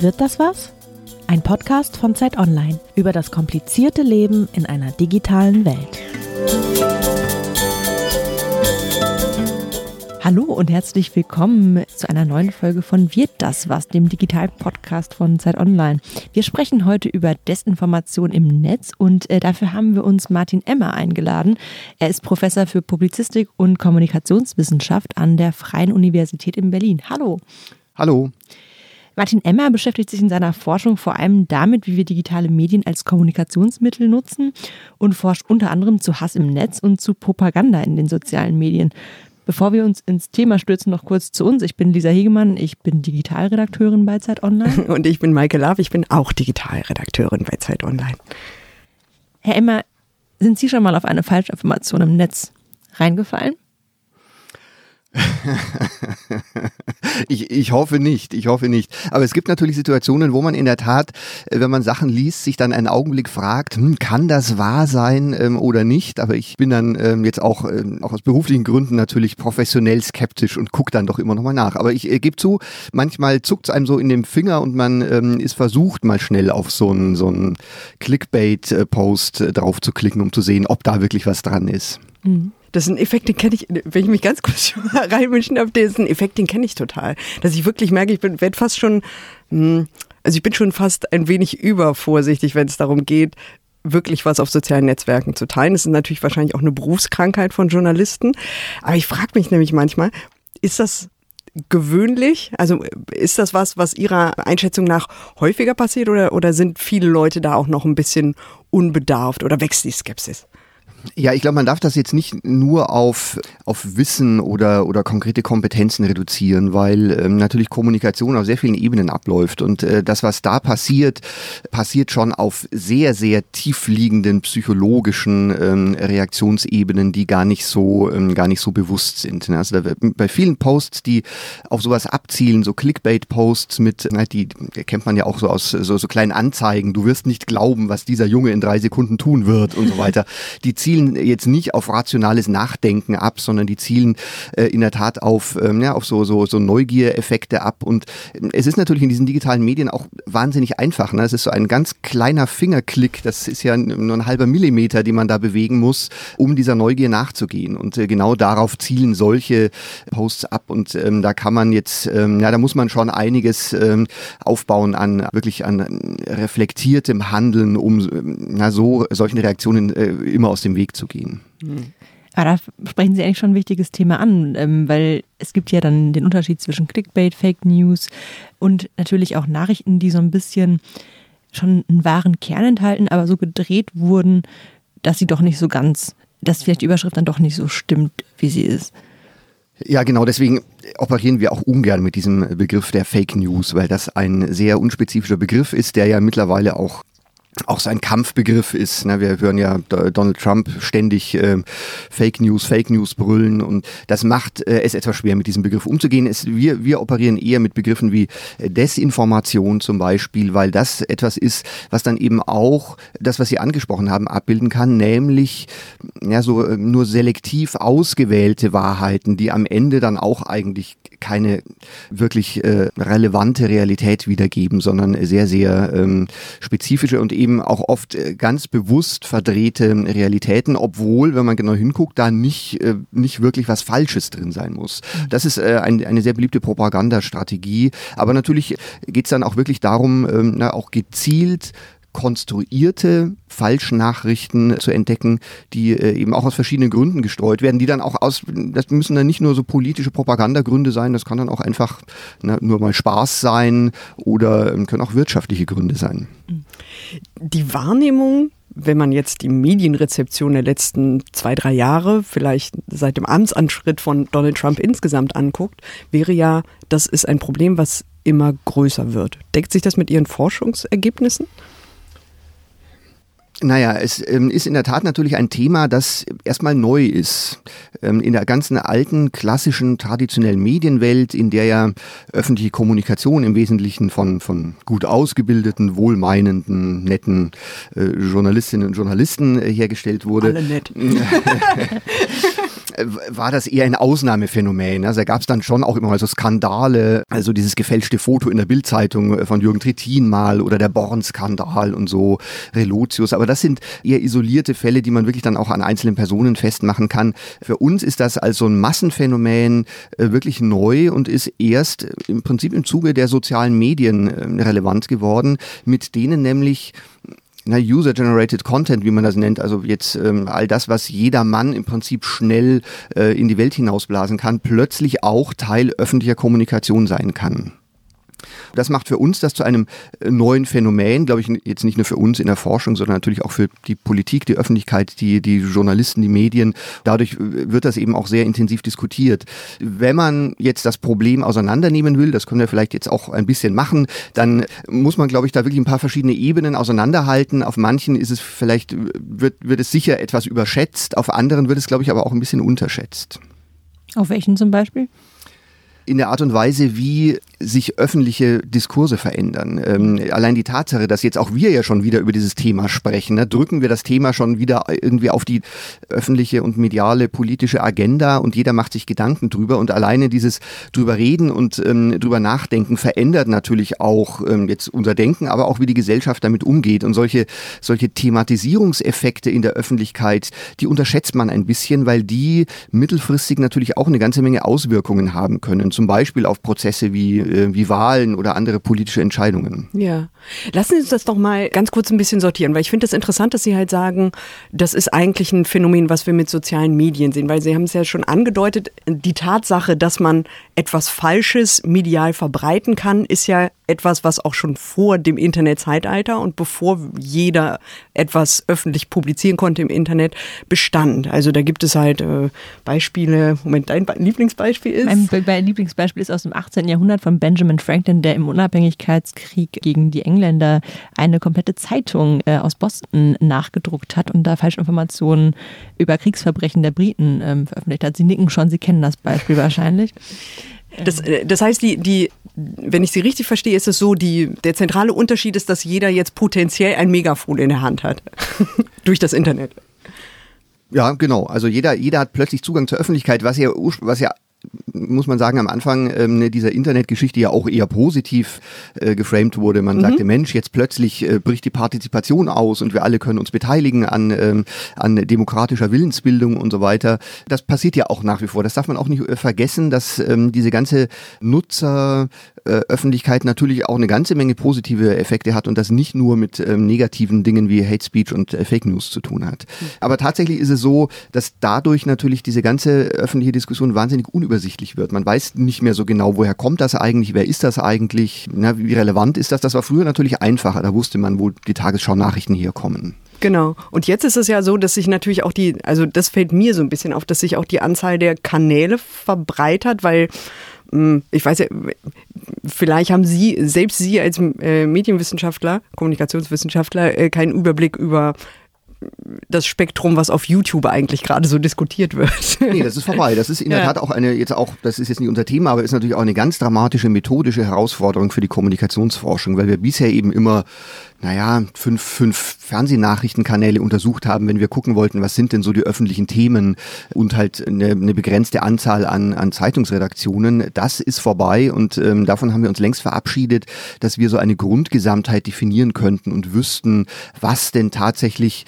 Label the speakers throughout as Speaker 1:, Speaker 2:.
Speaker 1: Wird das was? Ein Podcast von Zeit Online über das komplizierte Leben in einer digitalen Welt. Hallo und herzlich willkommen zu einer neuen Folge von Wird das was, dem digitalen Podcast von Zeit Online. Wir sprechen heute über Desinformation im Netz und äh, dafür haben wir uns Martin Emmer eingeladen. Er ist Professor für Publizistik und Kommunikationswissenschaft an der Freien Universität in Berlin. Hallo.
Speaker 2: Hallo.
Speaker 1: Martin Emmer beschäftigt sich in seiner Forschung vor allem damit, wie wir digitale Medien als Kommunikationsmittel nutzen und forscht unter anderem zu Hass im Netz und zu Propaganda in den sozialen Medien. Bevor wir uns ins Thema stürzen, noch kurz zu uns. Ich bin Lisa Hegemann, ich bin Digitalredakteurin bei Zeit Online.
Speaker 3: Und ich bin Maike Lav, ich bin auch Digitalredakteurin bei Zeit Online.
Speaker 1: Herr Emmer, sind Sie schon mal auf eine Falschinformation im Netz reingefallen?
Speaker 2: ich, ich hoffe nicht, ich hoffe nicht. Aber es gibt natürlich Situationen, wo man in der Tat, äh, wenn man Sachen liest, sich dann einen Augenblick fragt, hm, kann das wahr sein ähm, oder nicht? Aber ich bin dann ähm, jetzt auch, ähm, auch aus beruflichen Gründen natürlich professionell skeptisch und gucke dann doch immer nochmal nach. Aber ich äh, gebe zu, manchmal zuckt es einem so in dem Finger und man ähm, ist versucht, mal schnell auf so einen so Clickbait-Post äh, drauf zu klicken, um zu sehen, ob da wirklich was dran ist.
Speaker 3: Mhm. Das ist ein Effekt, den kenne ich, wenn ich mich ganz kurz reinmischen darf, das ist ein Effekt, den kenne ich total. Dass ich wirklich merke, ich bin, werde fast schon, hm, also ich bin schon fast ein wenig übervorsichtig, wenn es darum geht, wirklich was auf sozialen Netzwerken zu teilen. Das ist natürlich wahrscheinlich auch eine Berufskrankheit von Journalisten. Aber ich frage mich nämlich manchmal, ist das gewöhnlich? Also ist das was, was Ihrer Einschätzung nach häufiger passiert oder, oder sind viele Leute da auch noch ein bisschen unbedarft oder wächst die Skepsis?
Speaker 2: Ja, ich glaube, man darf das jetzt nicht nur auf, auf Wissen oder, oder konkrete Kompetenzen reduzieren, weil ähm, natürlich Kommunikation auf sehr vielen Ebenen abläuft. Und äh, das, was da passiert, passiert schon auf sehr, sehr tiefliegenden psychologischen ähm, Reaktionsebenen, die gar nicht so, ähm, gar nicht so bewusst sind. Ne? Also bei vielen Posts, die auf sowas abzielen, so Clickbait-Posts mit, die kennt man ja auch so aus so, so kleinen Anzeigen, du wirst nicht glauben, was dieser Junge in drei Sekunden tun wird und so weiter. Die zielen jetzt nicht auf rationales Nachdenken ab, sondern die zielen äh, in der Tat auf, ähm, ja, auf so, so, so Neugiereffekte ab. Und äh, es ist natürlich in diesen digitalen Medien auch wahnsinnig einfach. Ne? Es ist so ein ganz kleiner Fingerklick, das ist ja nur ein halber Millimeter, die man da bewegen muss, um dieser Neugier nachzugehen. Und äh, genau darauf zielen solche Posts ab. Und ähm, da kann man jetzt, ähm, ja, da muss man schon einiges ähm, aufbauen an wirklich an reflektiertem Handeln, um na, so solchen Reaktionen äh, immer aus dem Weg zu gehen.
Speaker 1: Mhm. Aber da sprechen Sie eigentlich schon ein wichtiges Thema an, ähm, weil es gibt ja dann den Unterschied zwischen Clickbait, Fake News und natürlich auch Nachrichten, die so ein bisschen schon einen wahren Kern enthalten, aber so gedreht wurden, dass sie doch nicht so ganz, dass vielleicht die Überschrift dann doch nicht so stimmt, wie sie ist.
Speaker 2: Ja, genau, deswegen operieren wir auch ungern mit diesem Begriff der Fake News, weil das ein sehr unspezifischer Begriff ist, der ja mittlerweile auch auch so ein Kampfbegriff ist. Ne? Wir hören ja Donald Trump ständig äh, Fake News, Fake News brüllen und das macht äh, es etwas schwer, mit diesem Begriff umzugehen. Es, wir, wir operieren eher mit Begriffen wie äh, Desinformation zum Beispiel, weil das etwas ist, was dann eben auch das, was Sie angesprochen haben, abbilden kann, nämlich ja, so äh, nur selektiv ausgewählte Wahrheiten, die am Ende dann auch eigentlich keine wirklich äh, relevante Realität wiedergeben, sondern sehr, sehr ähm, spezifische und eben auch oft äh, ganz bewusst verdrehte Realitäten, obwohl, wenn man genau hinguckt, da nicht, äh, nicht wirklich was Falsches drin sein muss. Das ist äh, ein, eine sehr beliebte Propagandastrategie. Aber natürlich geht es dann auch wirklich darum, ähm, na, auch gezielt konstruierte Falschnachrichten zu entdecken, die äh, eben auch aus verschiedenen Gründen gestreut werden, die dann auch aus, das müssen dann nicht nur so politische Propagandagründe sein, das kann dann auch einfach na, nur mal Spaß sein oder äh, können auch wirtschaftliche Gründe sein.
Speaker 3: Die Wahrnehmung wenn man jetzt die Medienrezeption der letzten zwei, drei Jahre, vielleicht seit dem Amtsanschritt von Donald Trump insgesamt anguckt, wäre ja, das ist ein Problem, was immer größer wird. Deckt sich das mit Ihren Forschungsergebnissen?
Speaker 2: Naja, es ähm, ist in der Tat natürlich ein Thema, das erstmal neu ist. Ähm, in der ganzen alten, klassischen, traditionellen Medienwelt, in der ja öffentliche Kommunikation im Wesentlichen von, von gut ausgebildeten, wohlmeinenden, netten äh, Journalistinnen und Journalisten äh, hergestellt wurde.
Speaker 3: Alle nett.
Speaker 2: äh, war das eher ein Ausnahmephänomen. Also da gab es dann schon auch immer mal so Skandale, also dieses gefälschte Foto in der Bildzeitung von Jürgen Trittin mal oder der Born-Skandal und so, Relotius. Aber das sind eher isolierte Fälle, die man wirklich dann auch an einzelnen Personen festmachen kann. Für uns ist das als so ein Massenphänomen äh, wirklich neu und ist erst im Prinzip im Zuge der sozialen Medien äh, relevant geworden, mit denen nämlich User-Generated Content, wie man das nennt, also jetzt ähm, all das, was jeder Mann im Prinzip schnell äh, in die Welt hinausblasen kann, plötzlich auch Teil öffentlicher Kommunikation sein kann. Das macht für uns das zu einem äh, neuen Phänomen, glaube ich, jetzt nicht nur für uns in der Forschung, sondern natürlich auch für die Politik, die Öffentlichkeit, die, die Journalisten, die Medien. Dadurch wird das eben auch sehr intensiv diskutiert. Wenn man jetzt das Problem auseinandernehmen will, das können wir vielleicht jetzt auch ein bisschen machen, dann muss man, glaube ich, da wirklich ein paar verschiedene Ebenen auseinanderhalten. Auf manchen ist es vielleicht, wird, wird es sicher etwas überschätzt, auf anderen wird es, glaube ich, aber auch ein bisschen unterschätzt.
Speaker 1: Auf welchen zum Beispiel?
Speaker 2: In der Art und Weise, wie sich öffentliche Diskurse verändern. Ähm, allein die Tatsache, dass jetzt auch wir ja schon wieder über dieses Thema sprechen, ne, drücken wir das Thema schon wieder irgendwie auf die öffentliche und mediale politische Agenda und jeder macht sich Gedanken drüber. Und alleine dieses drüber reden und ähm, drüber nachdenken verändert natürlich auch ähm, jetzt unser Denken, aber auch wie die Gesellschaft damit umgeht. Und solche solche Thematisierungseffekte in der Öffentlichkeit, die unterschätzt man ein bisschen, weil die mittelfristig natürlich auch eine ganze Menge Auswirkungen haben können zum Beispiel auf Prozesse wie, äh, wie Wahlen oder andere politische Entscheidungen.
Speaker 3: Ja. Lassen Sie uns das doch mal ganz kurz ein bisschen sortieren, weil ich finde es das interessant, dass Sie halt sagen, das ist eigentlich ein Phänomen, was wir mit sozialen Medien sehen, weil Sie haben es ja schon angedeutet, die Tatsache, dass man etwas Falsches medial verbreiten kann, ist ja etwas, was auch schon vor dem Internetzeitalter und bevor jeder etwas öffentlich publizieren konnte im Internet bestand. Also da gibt es halt äh, Beispiele. Moment, dein Lieblingsbeispiel ist?
Speaker 1: Mein, mein Lieblingsbeispiel ist aus dem 18. Jahrhundert von Benjamin Franklin, der im Unabhängigkeitskrieg gegen die Engländer eine komplette Zeitung äh, aus Boston nachgedruckt hat und da Falschinformationen über Kriegsverbrechen der Briten ähm, veröffentlicht hat. Sie nicken schon, Sie kennen das Beispiel wahrscheinlich.
Speaker 3: Das, äh, das heißt, die, die, wenn ich Sie richtig verstehe, ist es so, die, der zentrale Unterschied ist, dass jeder jetzt potenziell ein Megafon in der Hand hat. Durch das Internet.
Speaker 2: Ja, genau. Also jeder, jeder hat plötzlich Zugang zur Öffentlichkeit, was ja, was ja muss man sagen, am Anfang ähm, ne, dieser Internetgeschichte ja auch eher positiv äh, geframed wurde. Man mhm. sagte, Mensch, jetzt plötzlich äh, bricht die Partizipation aus und wir alle können uns beteiligen an, ähm, an demokratischer Willensbildung und so weiter. Das passiert ja auch nach wie vor. Das darf man auch nicht äh, vergessen, dass ähm, diese ganze Nutzer äh, Öffentlichkeit natürlich auch eine ganze Menge positive Effekte hat und das nicht nur mit ähm, negativen Dingen wie Hate Speech und äh, Fake News zu tun hat. Mhm. Aber tatsächlich ist es so, dass dadurch natürlich diese ganze öffentliche Diskussion wahnsinnig unübersichtlich wird. Man weiß nicht mehr so genau, woher kommt das eigentlich, wer ist das eigentlich, na, wie relevant ist das. Das war früher natürlich einfacher, da wusste man, wo die Tagesschau-Nachrichten herkommen.
Speaker 3: Genau. Und jetzt ist es ja so, dass sich natürlich auch die, also das fällt mir so ein bisschen auf, dass sich auch die Anzahl der Kanäle verbreitert, weil ich weiß ja, vielleicht haben Sie, selbst Sie als äh, Medienwissenschaftler, Kommunikationswissenschaftler, äh, keinen Überblick über das Spektrum, was auf YouTube eigentlich gerade so diskutiert wird.
Speaker 2: Nee, das ist vorbei. Das ist in der Tat auch eine, jetzt auch, das ist jetzt nicht unser Thema, aber ist natürlich auch eine ganz dramatische methodische Herausforderung für die Kommunikationsforschung, weil wir bisher eben immer naja, fünf, fünf Fernsehnachrichtenkanäle untersucht haben, wenn wir gucken wollten, was sind denn so die öffentlichen Themen und halt eine, eine begrenzte Anzahl an, an Zeitungsredaktionen. Das ist vorbei und ähm, davon haben wir uns längst verabschiedet, dass wir so eine Grundgesamtheit definieren könnten und wüssten, was denn tatsächlich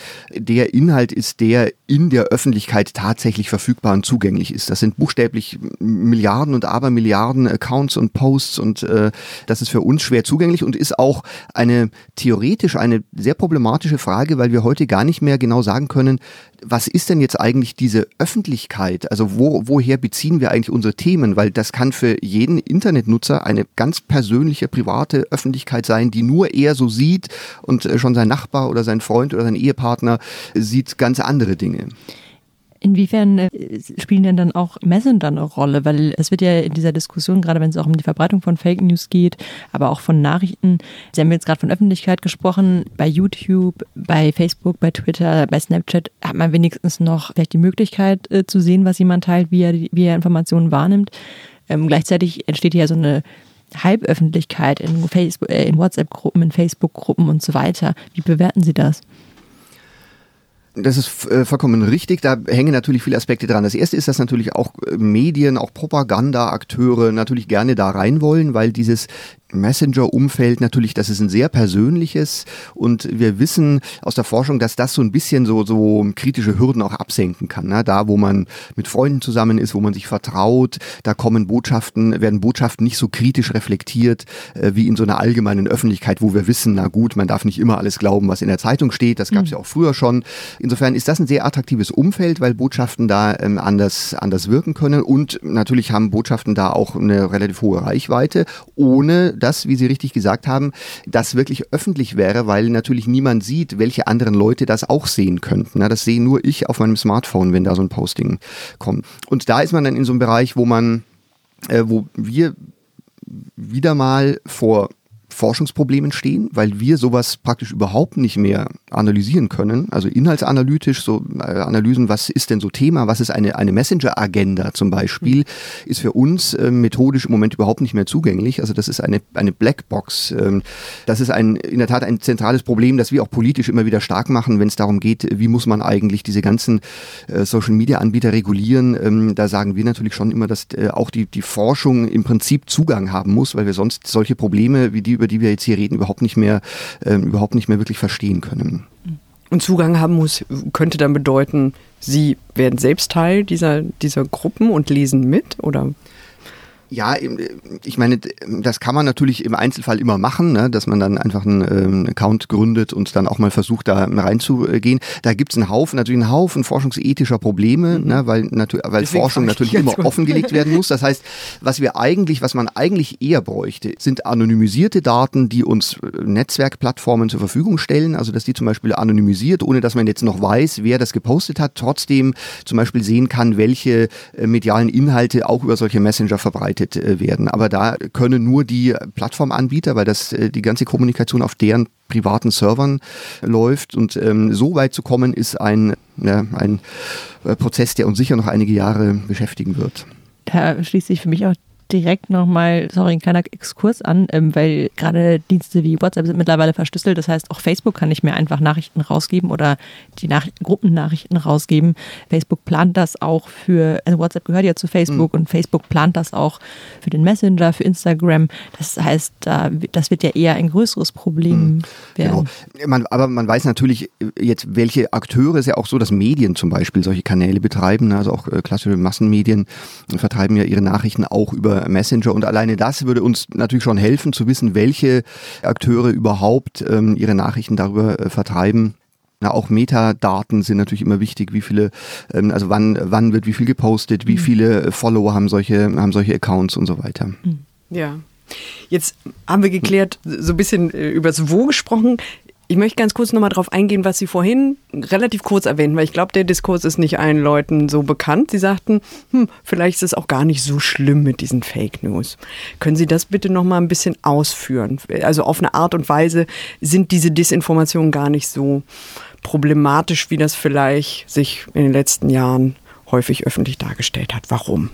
Speaker 2: der Inhalt ist, der in der Öffentlichkeit tatsächlich verfügbar und zugänglich ist. Das sind buchstäblich Milliarden und Abermilliarden Accounts und Posts und äh, das ist für uns schwer zugänglich und ist auch eine theoretisch eine sehr problematische Frage, weil wir heute gar nicht mehr genau sagen können, was ist denn jetzt eigentlich diese Öffentlichkeit? Also wo, woher beziehen wir eigentlich unsere Themen? Weil das kann für jeden Internetnutzer eine ganz persönliche, private Öffentlichkeit sein, die nur er so sieht und äh, schon sein Nachbar oder sein Freund oder sein Ehepartner sieht ganz andere Dinge.
Speaker 1: Inwiefern äh, spielen denn dann auch Messenger eine Rolle? Weil es wird ja in dieser Diskussion, gerade wenn es auch um die Verbreitung von Fake News geht, aber auch von Nachrichten, Sie haben jetzt gerade von Öffentlichkeit gesprochen, bei YouTube, bei Facebook, bei Twitter, bei Snapchat hat man wenigstens noch vielleicht die Möglichkeit äh, zu sehen, was jemand teilt, wie er, wie er Informationen wahrnimmt. Ähm, gleichzeitig entsteht ja so eine Halböffentlichkeit in, äh, in WhatsApp-Gruppen, in Facebook-Gruppen und so weiter. Wie bewerten Sie das?
Speaker 2: Das ist äh, vollkommen richtig. Da hängen natürlich viele Aspekte dran. Das erste ist, dass natürlich auch äh, Medien, auch Propaganda-Akteure natürlich gerne da rein wollen, weil dieses Messenger-Umfeld natürlich, das ist ein sehr persönliches und wir wissen aus der Forschung, dass das so ein bisschen so, so kritische Hürden auch absenken kann. Ne? Da, wo man mit Freunden zusammen ist, wo man sich vertraut, da kommen Botschaften, werden Botschaften nicht so kritisch reflektiert äh, wie in so einer allgemeinen Öffentlichkeit, wo wir wissen, na gut, man darf nicht immer alles glauben, was in der Zeitung steht. Das gab es mhm. ja auch früher schon. Insofern ist das ein sehr attraktives Umfeld, weil Botschaften da ähm, anders, anders wirken können und natürlich haben Botschaften da auch eine relativ hohe Reichweite, ohne das, wie Sie richtig gesagt haben, das wirklich öffentlich wäre, weil natürlich niemand sieht, welche anderen Leute das auch sehen könnten. Das sehe nur ich auf meinem Smartphone, wenn da so ein Posting kommt. Und da ist man dann in so einem Bereich, wo man, äh, wo wir wieder mal vor Forschungsproblemen stehen, weil wir sowas praktisch überhaupt nicht mehr analysieren können. Also inhaltsanalytisch, so äh, Analysen, was ist denn so Thema, was ist eine, eine Messenger-Agenda zum Beispiel, ist für uns äh, methodisch im Moment überhaupt nicht mehr zugänglich. Also das ist eine, eine Blackbox. Ähm, das ist ein, in der Tat ein zentrales Problem, das wir auch politisch immer wieder stark machen, wenn es darum geht, wie muss man eigentlich diese ganzen äh, Social-Media-Anbieter regulieren. Ähm, da sagen wir natürlich schon immer, dass äh, auch die, die Forschung im Prinzip Zugang haben muss, weil wir sonst solche Probleme wie die, über die wir jetzt hier reden, überhaupt nicht mehr, äh, überhaupt nicht mehr wirklich verstehen können.
Speaker 3: Und Zugang haben muss, könnte dann bedeuten, Sie werden selbst Teil dieser, dieser Gruppen und lesen mit, oder?
Speaker 2: Ja, ich meine, das kann man natürlich im Einzelfall immer machen, ne, dass man dann einfach einen ähm, Account gründet und dann auch mal versucht, da reinzugehen. Da gibt's einen Haufen, natürlich einen Haufen forschungsethischer Probleme, mhm. ne, weil, natür weil Forschung natürlich immer gut. offengelegt werden muss. Das heißt, was wir eigentlich, was man eigentlich eher bräuchte, sind anonymisierte Daten, die uns äh, Netzwerkplattformen zur Verfügung stellen. Also, dass die zum Beispiel anonymisiert, ohne dass man jetzt noch weiß, wer das gepostet hat, trotzdem zum Beispiel sehen kann, welche äh, medialen Inhalte auch über solche Messenger verbreitet verbreitet äh, werden. Aber da können nur die Plattformanbieter, weil das äh, die ganze Kommunikation auf deren privaten Servern läuft. Und ähm, so weit zu kommen, ist ein, ja, ein äh, Prozess, der uns sicher noch einige Jahre beschäftigen wird.
Speaker 1: Da schließt sich für mich auch direkt nochmal, sorry, ein kleiner Exkurs an, ähm, weil gerade Dienste wie WhatsApp sind mittlerweile verschlüsselt. Das heißt, auch Facebook kann nicht mehr einfach Nachrichten rausgeben oder die Nach Gruppennachrichten rausgeben. Facebook plant das auch für, also WhatsApp gehört ja zu Facebook mhm. und Facebook plant das auch für den Messenger, für Instagram. Das heißt, das wird ja eher ein größeres Problem mhm. werden.
Speaker 2: Genau. Man, aber man weiß natürlich jetzt, welche Akteure es ja auch so, dass Medien zum Beispiel solche Kanäle betreiben, also auch äh, klassische Massenmedien vertreiben ja ihre Nachrichten auch über Messenger. Und alleine das würde uns natürlich schon helfen zu wissen, welche Akteure überhaupt ähm, ihre Nachrichten darüber äh, vertreiben. Na, auch Metadaten sind natürlich immer wichtig, wie viele, ähm, also wann, wann wird wie viel gepostet, wie mhm. viele Follower haben solche, haben solche Accounts und so weiter. Mhm.
Speaker 3: Ja. Jetzt haben wir geklärt, so ein bisschen äh, über das Wo gesprochen. Ich möchte ganz kurz nochmal darauf eingehen, was Sie vorhin relativ kurz erwähnten, weil ich glaube, der Diskurs ist nicht allen Leuten so bekannt. Sie sagten, hm, vielleicht ist es auch gar nicht so schlimm mit diesen Fake News. Können Sie das bitte nochmal ein bisschen ausführen? Also auf eine Art und Weise sind diese Desinformationen gar nicht so problematisch, wie das vielleicht sich in den letzten Jahren häufig öffentlich dargestellt hat. Warum?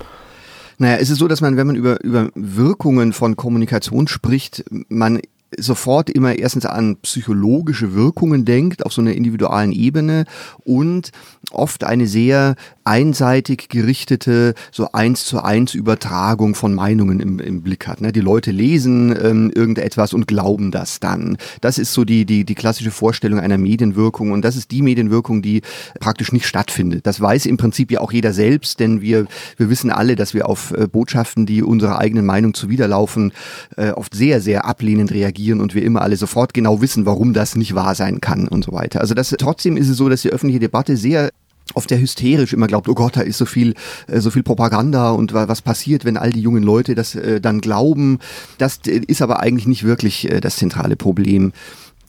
Speaker 2: Naja, es ist so, dass man, wenn man über, über Wirkungen von Kommunikation spricht, man sofort immer erstens an psychologische Wirkungen denkt, auf so einer individualen Ebene und oft eine sehr einseitig gerichtete, so eins zu eins Übertragung von Meinungen im, im Blick hat. Ne? Die Leute lesen ähm, irgendetwas und glauben das dann. Das ist so die, die, die klassische Vorstellung einer Medienwirkung und das ist die Medienwirkung, die praktisch nicht stattfindet. Das weiß im Prinzip ja auch jeder selbst, denn wir, wir wissen alle, dass wir auf äh, Botschaften, die unserer eigenen Meinung zuwiderlaufen, äh, oft sehr, sehr ablehnend reagieren und wir immer alle sofort genau wissen, warum das nicht wahr sein kann und so weiter. Also das, trotzdem ist es so, dass die öffentliche Debatte sehr oft der hysterisch immer glaubt, oh Gott, da ist so viel, äh, so viel Propaganda und was passiert, wenn all die jungen Leute das äh, dann glauben. Das äh, ist aber eigentlich nicht wirklich das zentrale Problem,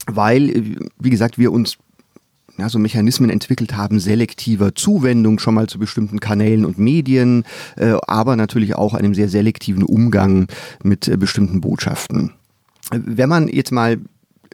Speaker 2: weil, wie gesagt, wir uns ja, so Mechanismen entwickelt haben, selektiver Zuwendung schon mal zu bestimmten Kanälen und Medien, aber natürlich auch einem sehr selektiven Umgang mit bestimmten Botschaften. Wenn man jetzt mal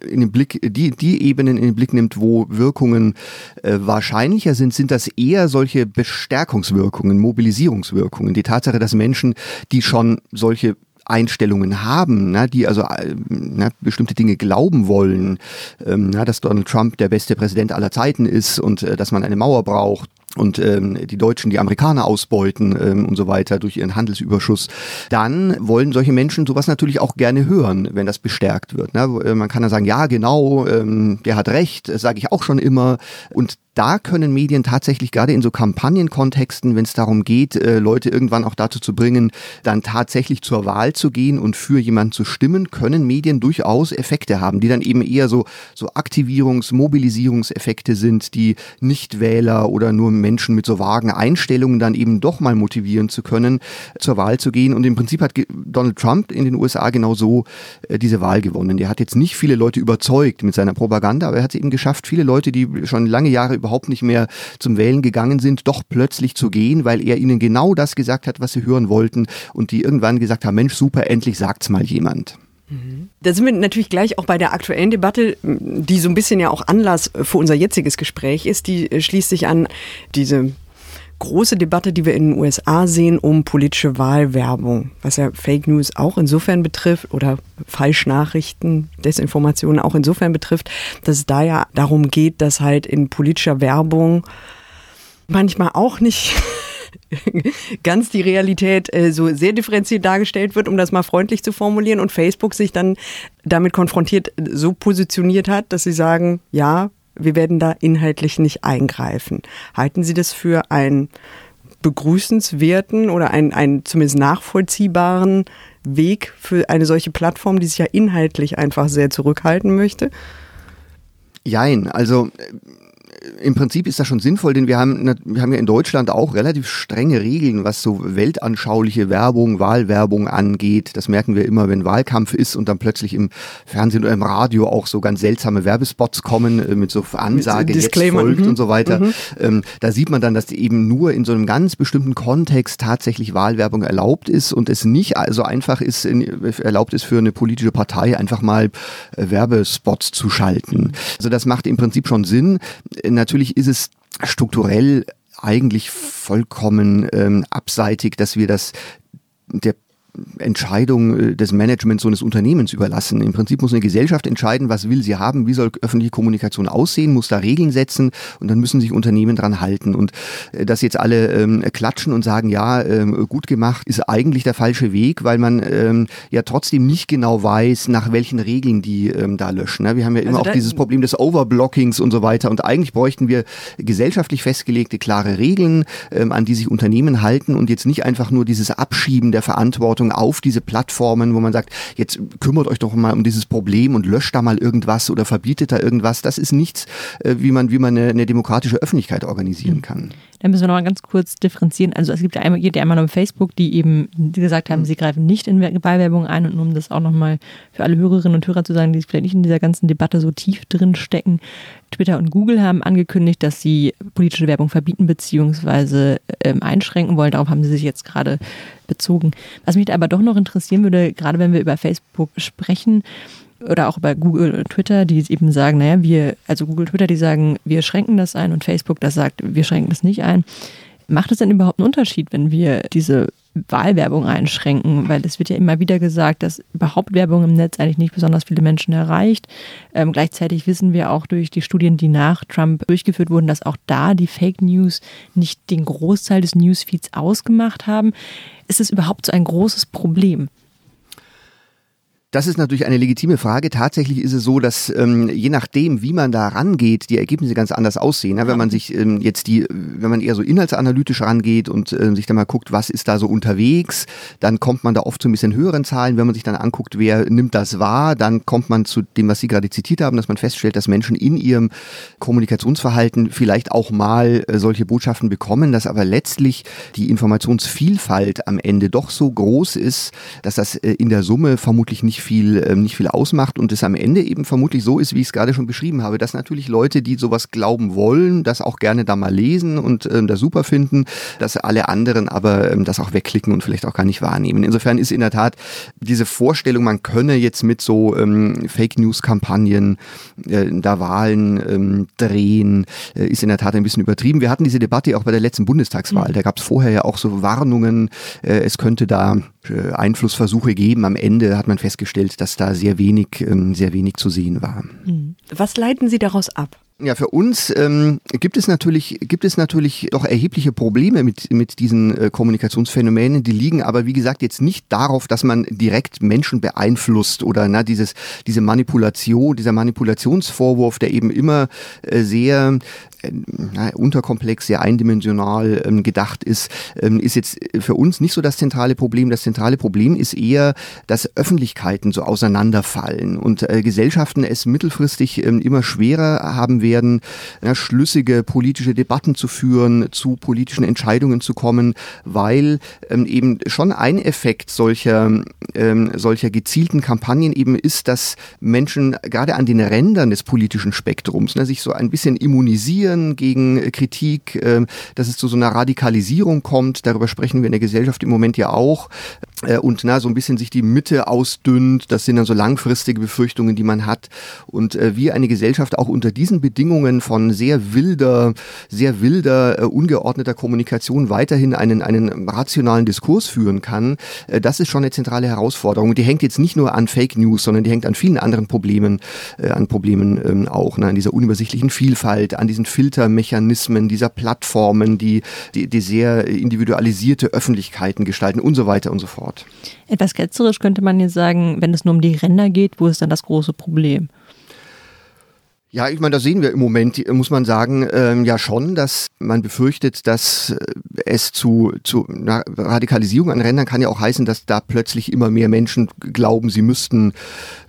Speaker 2: in den Blick, die, die Ebenen in den Blick nimmt, wo Wirkungen äh, wahrscheinlicher sind, sind das eher solche Bestärkungswirkungen, Mobilisierungswirkungen. Die Tatsache, dass Menschen, die schon solche Einstellungen haben, na, die also äh, na, bestimmte Dinge glauben wollen, ähm, na, dass Donald Trump der beste Präsident aller Zeiten ist und äh, dass man eine Mauer braucht und ähm, die Deutschen die Amerikaner ausbeuten ähm, und so weiter durch ihren Handelsüberschuss, dann wollen solche Menschen sowas natürlich auch gerne hören, wenn das bestärkt wird. Ne? Äh, man kann dann sagen, ja genau, ähm, der hat recht, sage ich auch schon immer. Und da können Medien tatsächlich gerade in so Kampagnenkontexten, wenn es darum geht, äh, Leute irgendwann auch dazu zu bringen, dann tatsächlich zur Wahl zu gehen und für jemanden zu stimmen, können Medien durchaus Effekte haben, die dann eben eher so, so Aktivierungs-, Mobilisierungseffekte sind, die Nichtwähler oder nur Menschen mit so vagen Einstellungen dann eben doch mal motivieren zu können, zur Wahl zu gehen. Und im Prinzip hat Donald Trump in den USA genau so äh, diese Wahl gewonnen. Der hat jetzt nicht viele Leute überzeugt mit seiner Propaganda, aber er hat es eben geschafft, viele Leute, die schon lange Jahre überhaupt nicht mehr zum Wählen gegangen sind, doch plötzlich zu gehen, weil er ihnen genau das gesagt hat, was sie hören wollten und die irgendwann gesagt haben, Mensch, super, endlich sagt's mal jemand.
Speaker 3: Da sind wir natürlich gleich auch bei der aktuellen Debatte, die so ein bisschen ja auch Anlass für unser jetziges Gespräch ist. Die schließt sich an diese große Debatte, die wir in den USA sehen, um politische Wahlwerbung, was ja Fake News auch insofern betrifft oder Falschnachrichten, Desinformationen auch insofern betrifft, dass es da ja darum geht, dass halt in politischer Werbung manchmal auch nicht ganz die Realität äh, so sehr differenziert dargestellt wird, um das mal freundlich zu formulieren und Facebook sich dann damit konfrontiert so positioniert hat, dass sie sagen, ja, wir werden da inhaltlich nicht eingreifen. Halten Sie das für einen begrüßenswerten oder einen, einen zumindest nachvollziehbaren Weg für eine solche Plattform, die sich ja inhaltlich einfach sehr zurückhalten möchte?
Speaker 2: Jein, also im Prinzip ist das schon sinnvoll, denn wir haben, wir haben ja in Deutschland auch relativ strenge Regeln, was so weltanschauliche Werbung, Wahlwerbung angeht. Das merken wir immer, wenn Wahlkampf ist und dann plötzlich im Fernsehen oder im Radio auch so ganz seltsame Werbespots kommen äh, mit so Ansage, mit jetzt folgt mhm. und so weiter. Mhm. Ähm, da sieht man dann, dass eben nur in so einem ganz bestimmten Kontext tatsächlich Wahlwerbung erlaubt ist und es nicht so einfach ist, erlaubt ist für eine politische Partei einfach mal äh, Werbespots zu schalten. Also das macht im Prinzip schon Sinn natürlich ist es strukturell eigentlich vollkommen ähm, abseitig, dass wir das der Entscheidung äh, des Managements so eines Unternehmens überlassen. Im Prinzip muss eine Gesellschaft entscheiden, was will sie haben, wie soll öffentliche Kommunikation aussehen, muss da Regeln setzen und dann müssen sich Unternehmen dran halten. Und äh, dass jetzt alle ähm, klatschen und sagen, ja, ähm, gut gemacht, ist eigentlich der falsche Weg, weil man ähm, ja trotzdem nicht genau weiß, nach welchen Regeln die ähm, da löschen. Wir haben ja immer also auch dieses Problem des Overblockings und so weiter. Und eigentlich bräuchten wir gesellschaftlich festgelegte, klare Regeln, ähm, an die sich Unternehmen halten und jetzt nicht einfach nur dieses Abschieben der Verantwortung Verantwortung auf diese Plattformen, wo man sagt, jetzt kümmert euch doch mal um dieses Problem und löscht da mal irgendwas oder verbietet da irgendwas. Das ist nichts, äh, wie man, wie man eine, eine demokratische Öffentlichkeit organisieren kann.
Speaker 1: Da müssen wir noch mal ganz kurz differenzieren. Also es gibt einmal, geht ja einmal um Facebook, die eben gesagt haben, sie greifen nicht in Wahlwerbung ein und um das auch nochmal für alle Hörerinnen und Hörer zu sagen, die vielleicht nicht in dieser ganzen Debatte so tief drin stecken. Twitter und Google haben angekündigt, dass sie politische Werbung verbieten bzw. Ähm, einschränken wollen. Darauf haben sie sich jetzt gerade bezogen. Was mich aber doch noch interessieren würde, gerade wenn wir über Facebook sprechen, oder auch über Google und Twitter, die eben sagen, naja, wir, also Google, Twitter, die sagen, wir schränken das ein und Facebook, das sagt, wir schränken das nicht ein. Macht es denn überhaupt einen Unterschied, wenn wir diese Wahlwerbung einschränken, weil es wird ja immer wieder gesagt, dass überhaupt Werbung im Netz eigentlich nicht besonders viele Menschen erreicht. Ähm, gleichzeitig wissen wir auch durch die Studien, die nach Trump durchgeführt wurden, dass auch da die Fake News nicht den Großteil des Newsfeeds ausgemacht haben. Ist es überhaupt so ein großes Problem?
Speaker 2: Das ist natürlich eine legitime Frage. Tatsächlich ist es so, dass ähm, je nachdem, wie man da rangeht, die Ergebnisse ganz anders aussehen. Ja, wenn man sich ähm, jetzt die, wenn man eher so inhaltsanalytisch rangeht und äh, sich dann mal guckt, was ist da so unterwegs, dann kommt man da oft zu ein bisschen höheren Zahlen. Wenn man sich dann anguckt, wer nimmt das wahr, dann kommt man zu dem, was Sie gerade zitiert haben, dass man feststellt, dass Menschen in ihrem Kommunikationsverhalten vielleicht auch mal äh, solche Botschaften bekommen, dass aber letztlich die Informationsvielfalt am Ende doch so groß ist, dass das äh, in der Summe vermutlich nicht viel, ähm, nicht viel ausmacht und es am Ende eben vermutlich so ist, wie ich es gerade schon beschrieben habe, dass natürlich Leute, die sowas glauben wollen, das auch gerne da mal lesen und ähm, das super finden, dass alle anderen aber ähm, das auch wegklicken und vielleicht auch gar nicht wahrnehmen. Insofern ist in der Tat diese Vorstellung, man könne jetzt mit so ähm, Fake News Kampagnen äh, da Wahlen ähm, drehen, äh, ist in der Tat ein bisschen übertrieben. Wir hatten diese Debatte auch bei der letzten Bundestagswahl. Mhm. Da gab es vorher ja auch so Warnungen, äh, es könnte da Einflussversuche geben. Am Ende hat man festgestellt, dass da sehr wenig, ähm, sehr wenig zu sehen war.
Speaker 3: Mhm. Was leiten Sie daraus ab?
Speaker 2: Ja, für uns ähm, gibt es natürlich gibt es natürlich doch erhebliche Probleme mit mit diesen äh, Kommunikationsphänomenen. Die liegen aber wie gesagt jetzt nicht darauf, dass man direkt Menschen beeinflusst oder na dieses diese Manipulation, dieser Manipulationsvorwurf, der eben immer äh, sehr äh, unterkomplex, sehr eindimensional ähm, gedacht ist, ähm, ist jetzt für uns nicht so das zentrale Problem. Das zentrale Problem ist eher, dass Öffentlichkeiten so auseinanderfallen und äh, Gesellschaften es mittelfristig ähm, immer schwerer haben werden, ja, schlüssige politische Debatten zu führen, zu politischen Entscheidungen zu kommen, weil ähm, eben schon ein Effekt solcher, ähm, solcher gezielten Kampagnen eben ist, dass Menschen gerade an den Rändern des politischen Spektrums ne, sich so ein bisschen immunisieren, protestieren gegen Kritik, ähm, dass es zu so einer Radikalisierung kommt. Darüber sprechen wir in der Gesellschaft im Moment ja auch. Äh, und na, so ein bisschen sich die Mitte ausdünnt. Das sind dann so langfristige Befürchtungen, die man hat. Und äh, wie eine Gesellschaft auch unter diesen Bedingungen von sehr wilder, sehr wilder, äh, ungeordneter Kommunikation weiterhin einen, einen rationalen Diskurs führen kann, äh, das ist schon eine zentrale Herausforderung. Die hängt jetzt nicht nur an Fake News, sondern die hängt an vielen anderen Problemen, äh, an Problemen ähm, auch, ne, an dieser unübersichtlichen Vielfalt, an diesen Filtermechanismen dieser Plattformen, die, die, die sehr individualisierte Öffentlichkeiten gestalten und so weiter und so fort.
Speaker 1: Etwas ketzerisch könnte man jetzt sagen, wenn es nur um die Ränder geht, wo ist dann das große Problem?
Speaker 2: Ja, ich meine, da sehen wir im Moment, muss man sagen, ähm, ja schon, dass man befürchtet, dass äh, es zu, zu na, Radikalisierung an Rändern kann ja auch heißen, dass da plötzlich immer mehr Menschen glauben, sie müssten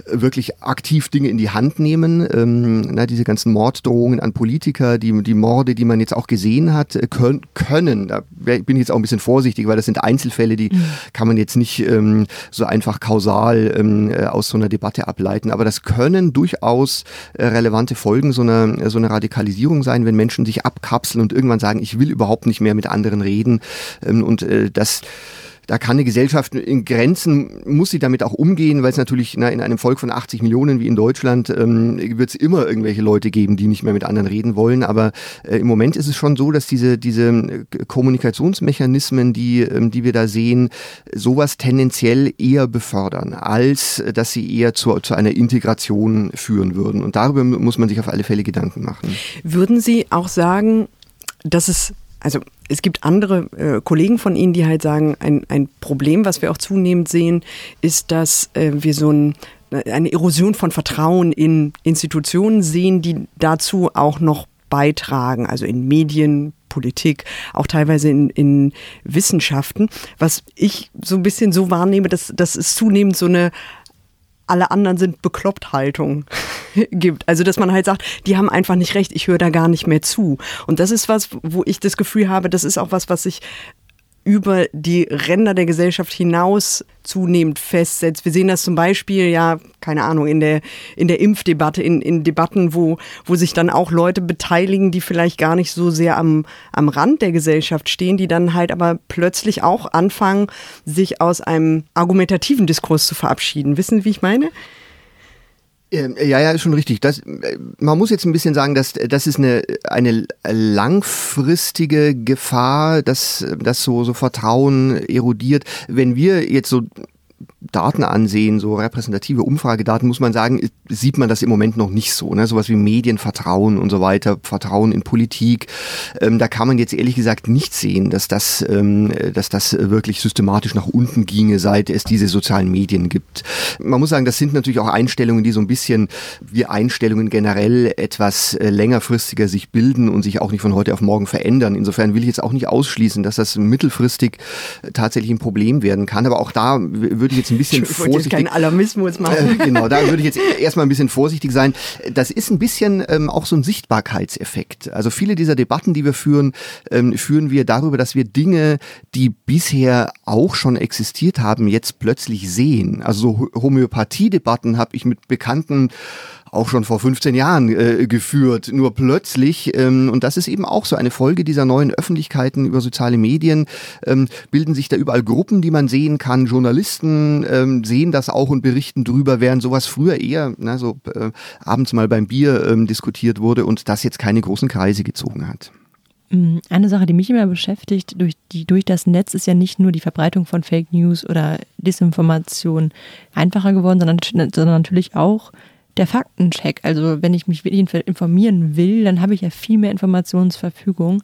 Speaker 2: wirklich aktiv Dinge in die Hand nehmen. Ähm, na, diese ganzen Morddrohungen an Politiker, die, die Morde, die man jetzt auch gesehen hat, äh, können, können. Da bin ich jetzt auch ein bisschen vorsichtig, weil das sind Einzelfälle, die mhm. kann man jetzt nicht ähm, so einfach kausal ähm, äh, aus so einer Debatte ableiten. Aber das können durchaus äh, relevante Folgen so einer, so einer Radikalisierung sein, wenn Menschen sich abkapseln und irgendwann sagen, ich will überhaupt nicht mehr mit anderen reden. Ähm, und äh, das da kann eine Gesellschaft in Grenzen, muss sie damit auch umgehen, weil es natürlich na, in einem Volk von 80 Millionen wie in Deutschland ähm, wird es immer irgendwelche Leute geben, die nicht mehr mit anderen reden wollen. Aber äh, im Moment ist es schon so, dass diese, diese äh, Kommunikationsmechanismen, die, ähm, die wir da sehen, sowas tendenziell eher befördern, als dass sie eher zu, zu einer Integration führen würden. Und darüber muss man sich auf alle Fälle Gedanken machen.
Speaker 3: Würden Sie auch sagen, dass es also es gibt andere äh, Kollegen von Ihnen, die halt sagen, ein, ein Problem, was wir auch zunehmend sehen, ist, dass äh, wir so ein, eine Erosion von Vertrauen in Institutionen sehen, die dazu auch noch beitragen, also in Medien, Politik, auch teilweise in, in Wissenschaften. Was ich so ein bisschen so wahrnehme, dass, dass es zunehmend so eine alle anderen sind bekloppt Haltung gibt. Also dass man halt sagt, die haben einfach nicht recht, ich höre da gar nicht mehr zu. Und das ist was, wo ich das Gefühl habe, das ist auch was, was sich über die Ränder der Gesellschaft hinaus zunehmend festsetzt. Wir sehen das zum Beispiel, ja, keine Ahnung, in der, in der Impfdebatte, in, in Debatten, wo, wo sich dann auch Leute beteiligen, die vielleicht gar nicht so sehr am, am Rand der Gesellschaft stehen, die dann halt aber plötzlich auch anfangen, sich aus einem argumentativen Diskurs zu verabschieden. Wissen Sie, wie ich meine?
Speaker 2: Ähm, ja, ja, ist schon richtig. Das, äh, man muss jetzt ein bisschen sagen, dass das ist eine, eine langfristige Gefahr, dass, dass so, so Vertrauen erodiert. Wenn wir jetzt so Daten ansehen, so repräsentative Umfragedaten, muss man sagen, sieht man das im Moment noch nicht so. Ne? Sowas wie Medienvertrauen und so weiter, Vertrauen in Politik. Ähm, da kann man jetzt ehrlich gesagt nicht sehen, dass das, ähm, dass das wirklich systematisch nach unten ginge, seit es diese sozialen Medien gibt. Man muss sagen, das sind natürlich auch Einstellungen, die so ein bisschen wie Einstellungen generell etwas äh, längerfristiger sich bilden und sich auch nicht von heute auf morgen verändern. Insofern will ich jetzt auch nicht ausschließen, dass das mittelfristig tatsächlich ein Problem werden kann. Aber auch da würde ich jetzt ein bisschen ich vorsichtig.
Speaker 3: keinen Alarmismus machen.
Speaker 2: Äh, genau, da würde ich jetzt erstmal ein bisschen vorsichtig sein. Das ist ein bisschen ähm, auch so ein Sichtbarkeitseffekt. Also viele dieser Debatten, die wir führen, ähm, führen wir darüber, dass wir Dinge, die bisher auch schon existiert haben, jetzt plötzlich sehen. Also so Homöopathie-Debatten habe ich mit Bekannten auch schon vor 15 Jahren äh, geführt. Nur plötzlich, ähm, und das ist eben auch so eine Folge dieser neuen Öffentlichkeiten über soziale Medien, ähm, bilden sich da überall Gruppen, die man sehen kann. Journalisten ähm, sehen das auch und berichten drüber, während sowas früher eher na, so äh, abends mal beim Bier ähm, diskutiert wurde und das jetzt keine großen Kreise gezogen hat.
Speaker 1: Mm, eine Sache, die mich immer beschäftigt, durch, die, durch das Netz ist ja nicht nur die Verbreitung von Fake News oder Desinformation einfacher geworden, sondern, sondern natürlich auch der Faktencheck. Also wenn ich mich wirklich informieren will, dann habe ich ja viel mehr Informationsverfügung.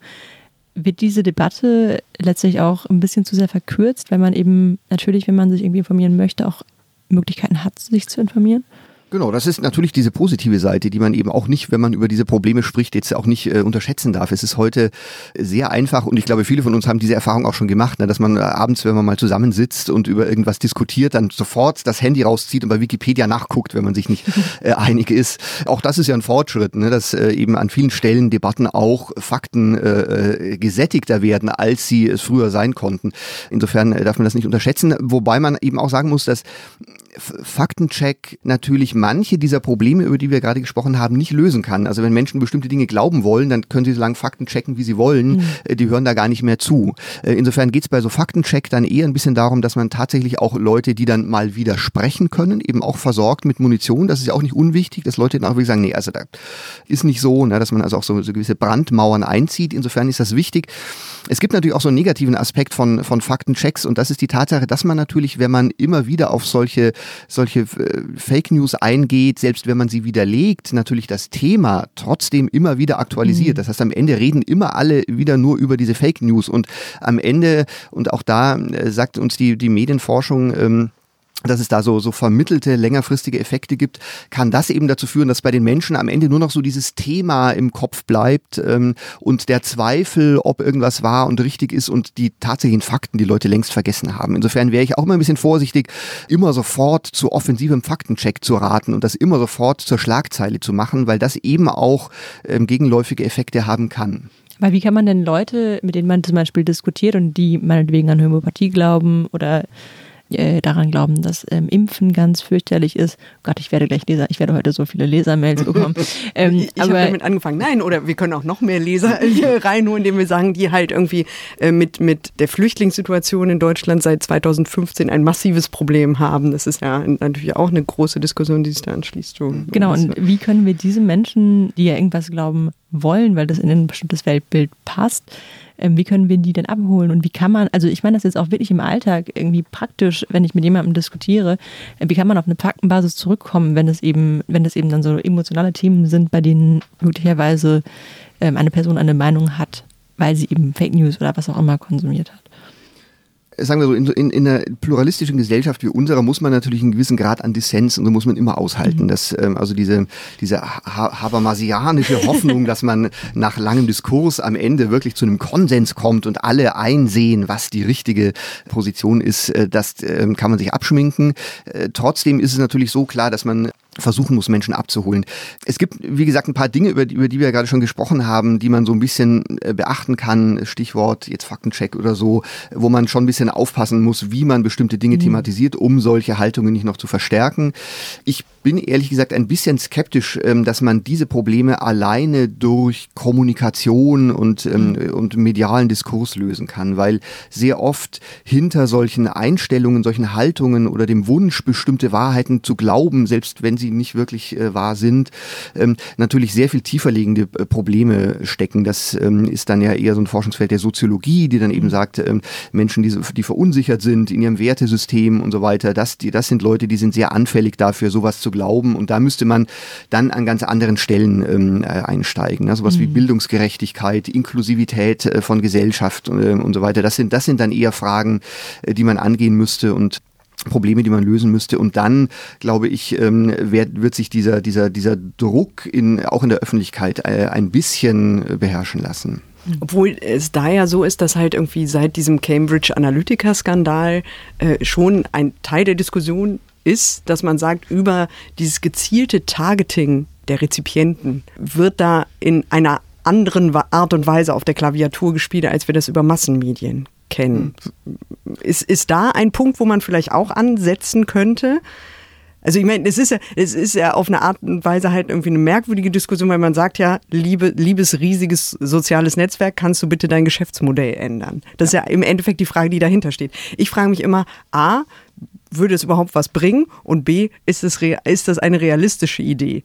Speaker 1: Wird diese Debatte letztlich auch ein bisschen zu sehr verkürzt, weil man eben natürlich, wenn man sich irgendwie informieren möchte, auch Möglichkeiten hat, sich zu informieren?
Speaker 2: Genau, das ist natürlich diese positive Seite, die man eben auch nicht, wenn man über diese Probleme spricht, jetzt auch nicht äh, unterschätzen darf. Es ist heute sehr einfach und ich glaube, viele von uns haben diese Erfahrung auch schon gemacht, ne, dass man äh, abends, wenn man mal zusammensitzt und über irgendwas diskutiert, dann sofort das Handy rauszieht und bei Wikipedia nachguckt, wenn man sich nicht äh, einig ist. Auch das ist ja ein Fortschritt, ne, dass äh, eben an vielen Stellen Debatten auch Fakten äh, äh gesättigter werden, als sie es früher sein konnten. Insofern äh, darf man das nicht unterschätzen, wobei man eben auch sagen muss, dass Faktencheck natürlich manche dieser Probleme, über die wir gerade gesprochen haben, nicht lösen kann. Also wenn Menschen bestimmte Dinge glauben wollen, dann können sie so lange Fakten checken, wie sie wollen. Mhm. Die hören da gar nicht mehr zu. Äh, insofern geht es bei so Faktencheck dann eher ein bisschen darum, dass man tatsächlich auch Leute, die dann mal widersprechen können, eben auch versorgt mit Munition. Das ist ja auch nicht unwichtig, dass Leute dann auch wirklich sagen, nee, also da ist nicht so, ne, dass man also auch so, so gewisse Brandmauern einzieht. Insofern ist das wichtig. Es gibt natürlich auch so einen negativen Aspekt von, von Faktenchecks und das ist die Tatsache, dass man natürlich, wenn man immer wieder auf solche solche äh, Fake News eingeht, selbst wenn man sie widerlegt, natürlich das Thema trotzdem immer wieder aktualisiert. Mhm. Das heißt, am Ende reden immer alle wieder nur über diese Fake News und am Ende, und auch da äh, sagt uns die, die Medienforschung, ähm, dass es da so, so vermittelte, längerfristige Effekte gibt, kann das eben dazu führen, dass bei den Menschen am Ende nur noch so dieses Thema im Kopf bleibt ähm, und der Zweifel, ob irgendwas wahr und richtig ist und die tatsächlichen Fakten die Leute längst vergessen haben. Insofern wäre ich auch immer ein bisschen vorsichtig, immer sofort zu offensivem Faktencheck zu raten und das immer sofort zur Schlagzeile zu machen, weil das eben auch ähm, gegenläufige Effekte haben kann.
Speaker 1: Weil wie kann man denn Leute, mit denen man zum Beispiel diskutiert und die meinetwegen an Homöopathie glauben oder äh, daran glauben, dass ähm, Impfen ganz fürchterlich ist. Gott, ich werde gleich Leser, ich werde heute so viele Lesermails bekommen.
Speaker 3: Ähm, ich ich habe damit angefangen. Nein, oder wir können auch noch mehr Leser hier reinholen, indem wir sagen, die halt irgendwie äh, mit, mit der Flüchtlingssituation in Deutschland seit 2015 ein massives Problem haben. Das ist ja natürlich auch eine große Diskussion, die sich da anschließt. So.
Speaker 1: Genau, und wie können wir diese Menschen, die ja irgendwas glauben wollen, weil das in ein bestimmtes Weltbild passt, wie können wir die denn abholen und wie kann man, also ich meine das jetzt auch wirklich im Alltag irgendwie praktisch, wenn ich mit jemandem diskutiere, äh, wie kann man auf eine Faktenbasis zurückkommen, wenn es eben, wenn es eben dann so emotionale Themen sind, bei denen möglicherweise ähm, eine Person eine Meinung hat, weil sie eben Fake News oder was auch immer konsumiert hat
Speaker 2: sagen wir so, in, in, in einer pluralistischen Gesellschaft wie unserer muss man natürlich einen gewissen Grad an Dissens und so muss man immer aushalten. Mhm. Dass, ähm, also diese, diese habermasianische Hoffnung, dass man nach langem Diskurs am Ende wirklich zu einem Konsens kommt und alle einsehen, was die richtige Position ist, äh, das äh, kann man sich abschminken. Äh, trotzdem ist es natürlich so klar, dass man versuchen muss, Menschen abzuholen. Es gibt, wie gesagt, ein paar Dinge, über die, über die wir gerade schon gesprochen haben, die man so ein bisschen äh, beachten kann. Stichwort jetzt Faktencheck oder so, wo man schon ein bisschen aufpassen muss, wie man bestimmte Dinge mhm. thematisiert, um solche Haltungen nicht noch zu verstärken. Ich bin ehrlich gesagt ein bisschen skeptisch, ähm, dass man diese Probleme alleine durch Kommunikation und, ähm, mhm. und medialen Diskurs lösen kann, weil sehr oft hinter solchen Einstellungen, solchen Haltungen oder dem Wunsch, bestimmte Wahrheiten zu glauben, selbst wenn sie nicht wirklich äh, wahr sind, ähm, natürlich sehr viel tiefer liegende äh, Probleme stecken. Das ist dann ja eher so ein Forschungsfeld der Soziologie, die dann eben mhm. sagt, Menschen, die, die verunsichert sind in ihrem Wertesystem und so weiter, das, die, das sind Leute, die sind sehr anfällig dafür, sowas zu glauben. Und da müsste man dann an ganz anderen Stellen ähm, äh, einsteigen. Ne? Sowas mhm. wie Bildungsgerechtigkeit, Inklusivität äh, von Gesellschaft äh, und so weiter. Das sind, das sind dann eher Fragen, äh, die man angehen müsste und Probleme, die man lösen müsste. Und dann, glaube ich, ähm, wird, sich dieser, dieser, dieser Druck in, auch in der Öffentlichkeit äh, ein bisschen beherrschen lassen.
Speaker 3: Obwohl es da ja so ist, dass halt irgendwie seit diesem Cambridge Analytica-Skandal äh, schon ein Teil der Diskussion ist, dass man sagt, über dieses gezielte Targeting der Rezipienten wird da in einer anderen Art und Weise auf der Klaviatur gespielt, als wir das über Massenmedien kennen. Ist, ist da ein Punkt, wo man vielleicht auch ansetzen könnte? Also ich meine, es ist ja, es ist ja auf eine Art und Weise halt irgendwie eine merkwürdige Diskussion, weil man sagt ja, liebe, liebes riesiges soziales Netzwerk, kannst du bitte dein Geschäftsmodell ändern? Das ist ja im Endeffekt die Frage, die dahinter steht. Ich frage mich immer, a, würde es überhaupt was bringen? Und B, ist, es, ist das eine realistische Idee?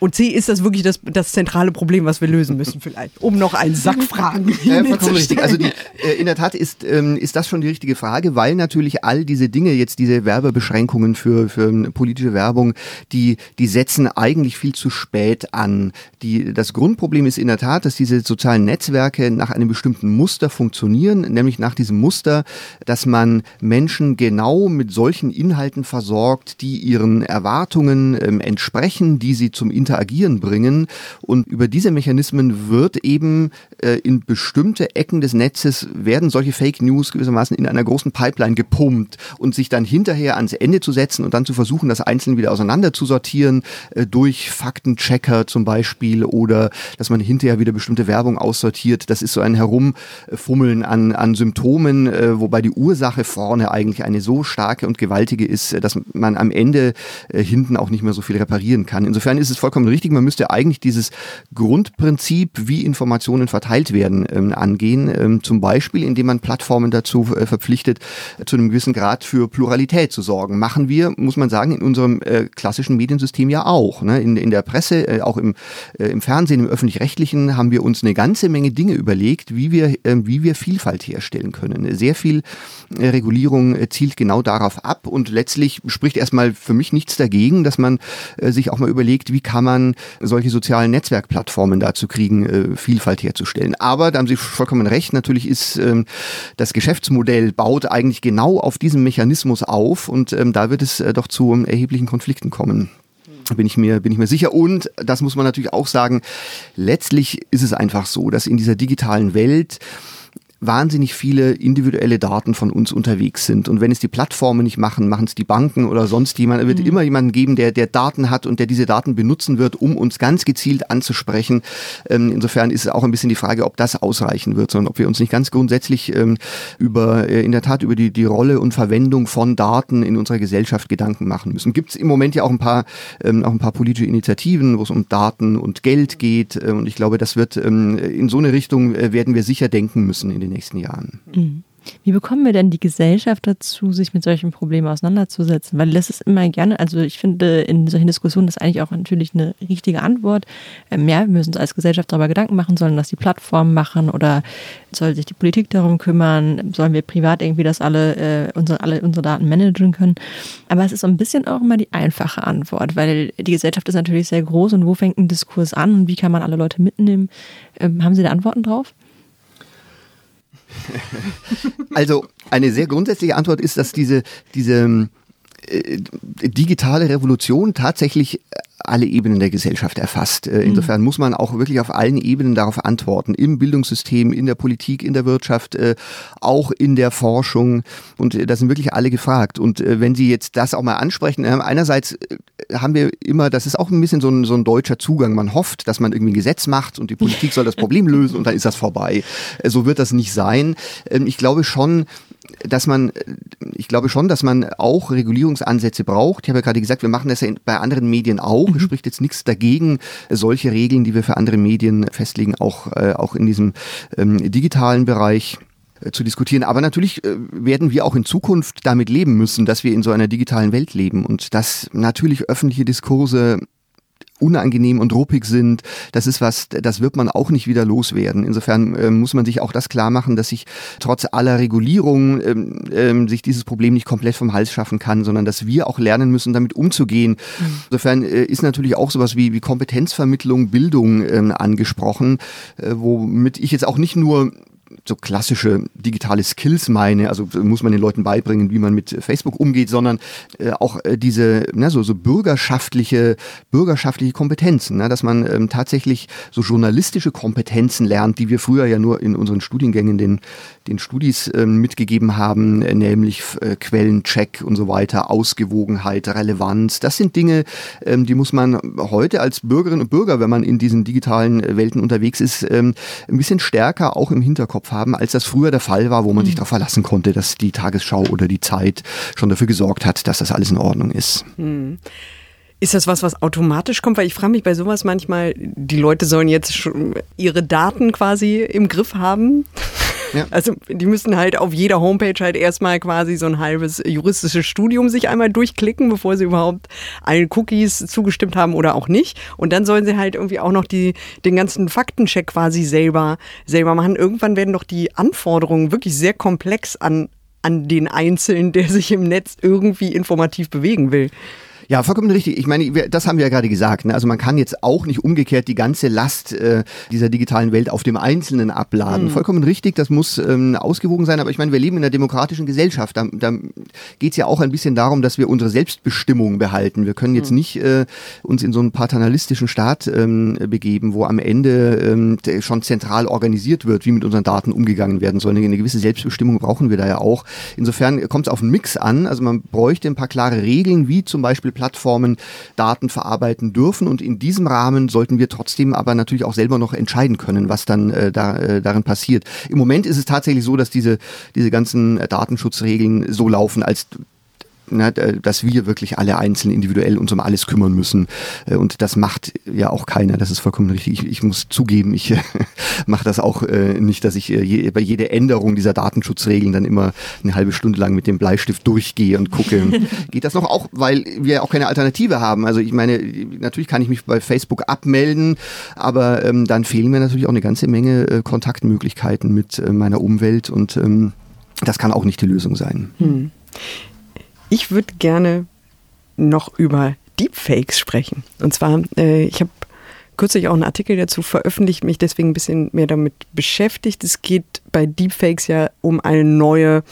Speaker 3: Und C, ist das wirklich das, das zentrale Problem, was wir lösen müssen vielleicht? Um noch einen Sack Fragen
Speaker 2: ja, vollkommen richtig. Also die, äh, in der Tat ist, ähm, ist das schon die richtige Frage, weil natürlich all diese Dinge, jetzt diese Werbebeschränkungen für, für politische Werbung, die, die setzen eigentlich viel zu spät an. Die, das Grundproblem ist in der Tat, dass diese sozialen Netzwerke nach einem bestimmten Muster funktionieren, nämlich nach diesem Muster, dass man Menschen genau mit solchen Inhalten versorgt, die ihren Erwartungen ähm, entsprechen, die sie zum Interagieren bringen. Und über diese Mechanismen wird eben äh, in bestimmte Ecken des Netzes werden solche Fake News gewissermaßen in einer großen Pipeline gepumpt und sich dann hinterher ans Ende zu setzen und dann zu versuchen, das einzeln wieder auseinander zu sortieren äh, durch Faktenchecker zum Beispiel oder dass man hinterher wieder bestimmte Werbung aussortiert. Das ist so ein Herumfummeln an, an Symptomen, äh, wobei die Ursache vorne eigentlich eine so starke und gewaltige ist, dass man am Ende äh, hinten auch nicht mehr so viel reparieren kann. Insofern ist es vollkommen vollkommen richtig. Man müsste eigentlich dieses Grundprinzip, wie Informationen verteilt werden, ähm, angehen. Ähm, zum Beispiel, indem man Plattformen dazu äh, verpflichtet, zu einem gewissen Grad für Pluralität zu sorgen. Machen wir, muss man sagen, in unserem äh, klassischen Mediensystem ja auch. Ne? In, in der Presse, äh, auch im, äh, im Fernsehen, im öffentlich-rechtlichen haben wir uns eine ganze Menge Dinge überlegt, wie wir, äh, wie wir Vielfalt herstellen können. Sehr viel äh, Regulierung zielt genau darauf ab und letztlich spricht erstmal für mich nichts dagegen, dass man sich auch mal überlegt, wie kann man solche sozialen Netzwerkplattformen dazu kriegen, äh, Vielfalt herzustellen. Aber da haben Sie vollkommen recht, natürlich ist ähm, das Geschäftsmodell baut eigentlich genau auf diesem Mechanismus auf und ähm, da wird es äh, doch zu erheblichen Konflikten kommen bin ich mir bin ich mir sicher und das muss man natürlich auch sagen letztlich ist es einfach so dass in dieser digitalen Welt wahnsinnig viele individuelle Daten von uns unterwegs sind. Und wenn es die Plattformen nicht machen, machen es die Banken oder sonst jemand. Es wird mhm. immer jemanden geben, der, der Daten hat und der diese Daten benutzen wird, um uns ganz gezielt anzusprechen. Ähm, insofern ist es auch ein bisschen die Frage, ob das ausreichen wird, sondern ob wir uns nicht ganz grundsätzlich ähm, über, äh, in der Tat über die, die Rolle und Verwendung von Daten in unserer Gesellschaft Gedanken machen müssen. Gibt es im Moment ja auch ein paar, ähm, auch ein paar politische Initiativen, wo es um Daten und Geld geht. Äh, und ich glaube, das wird ähm, in so eine Richtung äh, werden wir sicher denken müssen in den den nächsten Jahren.
Speaker 1: Mhm. Wie bekommen wir denn die Gesellschaft dazu, sich mit solchen Problemen auseinanderzusetzen? Weil das ist immer gerne, also ich finde in solchen Diskussionen ist eigentlich auch natürlich eine richtige Antwort. Ähm, ja, wir müssen uns als Gesellschaft darüber Gedanken machen, sollen das die Plattformen machen oder soll sich die Politik darum kümmern? Sollen wir privat irgendwie das alle, äh, unsere, alle unsere Daten managen können? Aber es ist so ein bisschen auch immer die einfache Antwort, weil die Gesellschaft ist natürlich sehr groß und wo fängt ein Diskurs an und wie kann man alle Leute mitnehmen? Ähm, haben Sie da Antworten drauf?
Speaker 2: also eine sehr grundsätzliche Antwort ist, dass diese, diese äh, digitale Revolution tatsächlich alle Ebenen der Gesellschaft erfasst. Äh, insofern mhm. muss man auch wirklich auf allen Ebenen darauf antworten. Im Bildungssystem, in der Politik, in der Wirtschaft, äh, auch in der Forschung. Und da sind wirklich alle gefragt. Und wenn Sie jetzt das auch mal ansprechen, einerseits haben wir immer, das ist auch ein bisschen so ein, so ein deutscher Zugang. Man hofft, dass man irgendwie ein Gesetz macht und die Politik soll das Problem lösen und dann ist das vorbei. So wird das nicht sein. Ähm, ich glaube schon, dass man, ich glaube schon, dass man auch Regulierungsansätze braucht. Ich habe ja gerade gesagt, wir machen das ja bei anderen Medien auch. Mhm. Es spricht jetzt nichts dagegen, solche Regeln, die wir für andere Medien festlegen, auch, äh, auch in diesem ähm, digitalen Bereich äh, zu diskutieren. Aber natürlich äh, werden wir auch in Zukunft damit leben müssen, dass wir in so einer digitalen Welt leben und dass natürlich öffentliche Diskurse unangenehm und ruppig sind. Das ist was, das wird man auch nicht wieder loswerden. Insofern äh, muss man sich auch das klar machen, dass sich trotz aller Regulierung ähm, ähm, sich dieses Problem nicht komplett vom Hals schaffen kann, sondern dass wir auch lernen müssen, damit umzugehen. Mhm. Insofern äh, ist natürlich auch sowas wie, wie Kompetenzvermittlung, Bildung ähm, angesprochen, äh, womit ich jetzt auch nicht nur so klassische digitale Skills meine, also muss man den Leuten beibringen, wie man mit Facebook umgeht, sondern äh, auch äh, diese ne, so, so bürgerschaftliche bürgerschaftliche Kompetenzen, ne, dass man ähm, tatsächlich so journalistische Kompetenzen lernt, die wir früher ja nur in unseren Studiengängen den den Studis ähm, mitgegeben haben, äh, nämlich äh, Quellencheck und so weiter, Ausgewogenheit, Relevanz. Das sind Dinge, ähm, die muss man heute als Bürgerinnen und Bürger, wenn man in diesen digitalen äh, Welten unterwegs ist, ähm, ein bisschen stärker auch im Hinterkopf haben, als das früher der Fall war, wo man mhm. sich darauf verlassen konnte, dass die Tagesschau oder die Zeit schon dafür gesorgt hat, dass das alles in Ordnung ist.
Speaker 3: Mhm. Ist das was, was automatisch kommt? Weil ich frage mich bei sowas manchmal, die Leute sollen jetzt schon ihre Daten quasi im Griff haben. Ja. Also die müssen halt auf jeder Homepage halt erstmal quasi so ein halbes juristisches Studium sich einmal durchklicken, bevor sie überhaupt allen Cookies zugestimmt haben oder auch nicht. Und dann sollen sie halt irgendwie auch noch die, den ganzen Faktencheck quasi selber, selber machen. Irgendwann werden doch die Anforderungen wirklich sehr komplex an, an den Einzelnen, der sich im Netz irgendwie informativ bewegen will.
Speaker 2: Ja, vollkommen richtig. Ich meine, das haben wir ja gerade gesagt. Ne? Also man kann jetzt auch nicht umgekehrt die ganze Last äh, dieser digitalen Welt auf dem Einzelnen abladen. Mhm. Vollkommen richtig, das muss ähm, ausgewogen sein. Aber ich meine, wir leben in einer demokratischen Gesellschaft. Da, da geht es ja auch ein bisschen darum, dass wir unsere Selbstbestimmung behalten. Wir können jetzt mhm. nicht äh, uns in so einen paternalistischen Staat ähm, begeben, wo am Ende ähm, schon zentral organisiert wird, wie mit unseren Daten umgegangen werden soll. Eine gewisse Selbstbestimmung brauchen wir da ja auch. Insofern kommt es auf einen Mix an. Also man bräuchte ein paar klare Regeln, wie zum Beispiel Plattformen Daten verarbeiten dürfen. Und in diesem Rahmen sollten wir trotzdem aber natürlich auch selber noch entscheiden können, was dann äh, da, äh, darin passiert. Im Moment ist es tatsächlich so, dass diese, diese ganzen Datenschutzregeln so laufen, als ne, dass wir wirklich alle einzeln individuell uns um alles kümmern müssen. Äh, und das macht ja auch keiner. Das ist vollkommen richtig. Ich, ich muss zugeben, ich mache das auch äh, nicht, dass ich äh, je, bei jeder Änderung dieser Datenschutzregeln dann immer eine halbe Stunde lang mit dem Bleistift durchgehe und gucke, geht das noch auch, weil wir auch keine Alternative haben. Also ich meine, natürlich kann ich mich bei Facebook abmelden, aber ähm, dann fehlen mir natürlich auch eine ganze Menge äh, Kontaktmöglichkeiten mit äh, meiner Umwelt und ähm, das kann auch nicht die Lösung sein. Hm.
Speaker 3: Ich würde gerne noch über Deepfakes sprechen. Und zwar, äh, ich habe kürzlich auch einen Artikel dazu veröffentlicht, mich deswegen ein bisschen mehr damit beschäftigt. Es geht bei Deepfakes ja um eine neue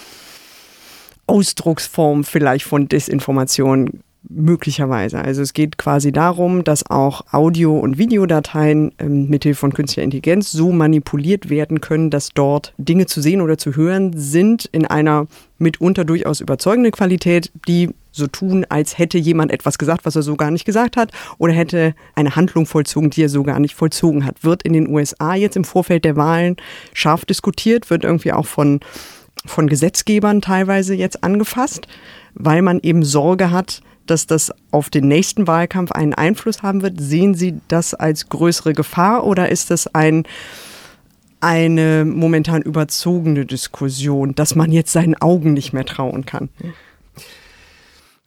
Speaker 3: Ausdrucksform vielleicht von Desinformation möglicherweise. Also es geht quasi darum, dass auch Audio- und Videodateien ähm, mithilfe von künstlicher Intelligenz so manipuliert werden können, dass dort Dinge zu sehen oder zu hören sind in einer mitunter durchaus überzeugenden Qualität, die so tun, als hätte jemand etwas gesagt, was er so gar nicht gesagt hat, oder hätte eine Handlung vollzogen, die er so gar nicht vollzogen hat. Wird in den USA jetzt im Vorfeld der Wahlen scharf diskutiert, wird irgendwie auch von, von Gesetzgebern teilweise jetzt angefasst, weil man eben Sorge hat, dass das auf den nächsten Wahlkampf einen Einfluss haben wird? Sehen Sie das als größere Gefahr oder ist das ein, eine momentan überzogene Diskussion, dass man jetzt seinen Augen nicht mehr trauen kann?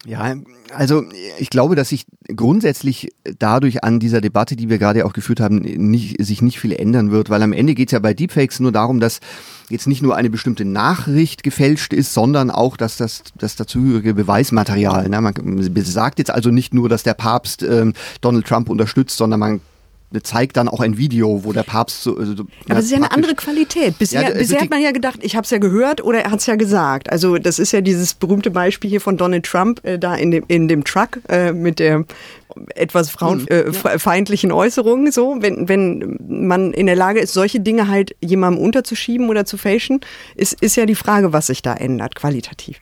Speaker 2: Ja, also ich glaube, dass sich grundsätzlich dadurch an dieser Debatte, die wir gerade auch geführt haben, nicht, sich nicht viel ändern wird, weil am Ende geht es ja bei Deepfakes nur darum, dass jetzt nicht nur eine bestimmte Nachricht gefälscht ist, sondern auch, dass das, das dazugehörige Beweismaterial, ne, man sagt jetzt also nicht nur, dass der Papst ähm, Donald Trump unterstützt, sondern man zeigt dann auch ein Video, wo der Papst so.
Speaker 3: Also, Aber es ist ja eine andere Qualität. Bisher, ja, also bisher hat man ja gedacht, ich habe es ja gehört oder er hat es ja gesagt. Also das ist ja dieses berühmte Beispiel hier von Donald Trump äh, da in dem, in dem Truck äh, mit der etwas frauenfeindlichen hm, äh, Äußerungen. So, wenn, wenn man in der Lage ist, solche Dinge halt jemandem unterzuschieben oder zu fälschen, ist, ist ja die Frage, was sich da ändert, qualitativ.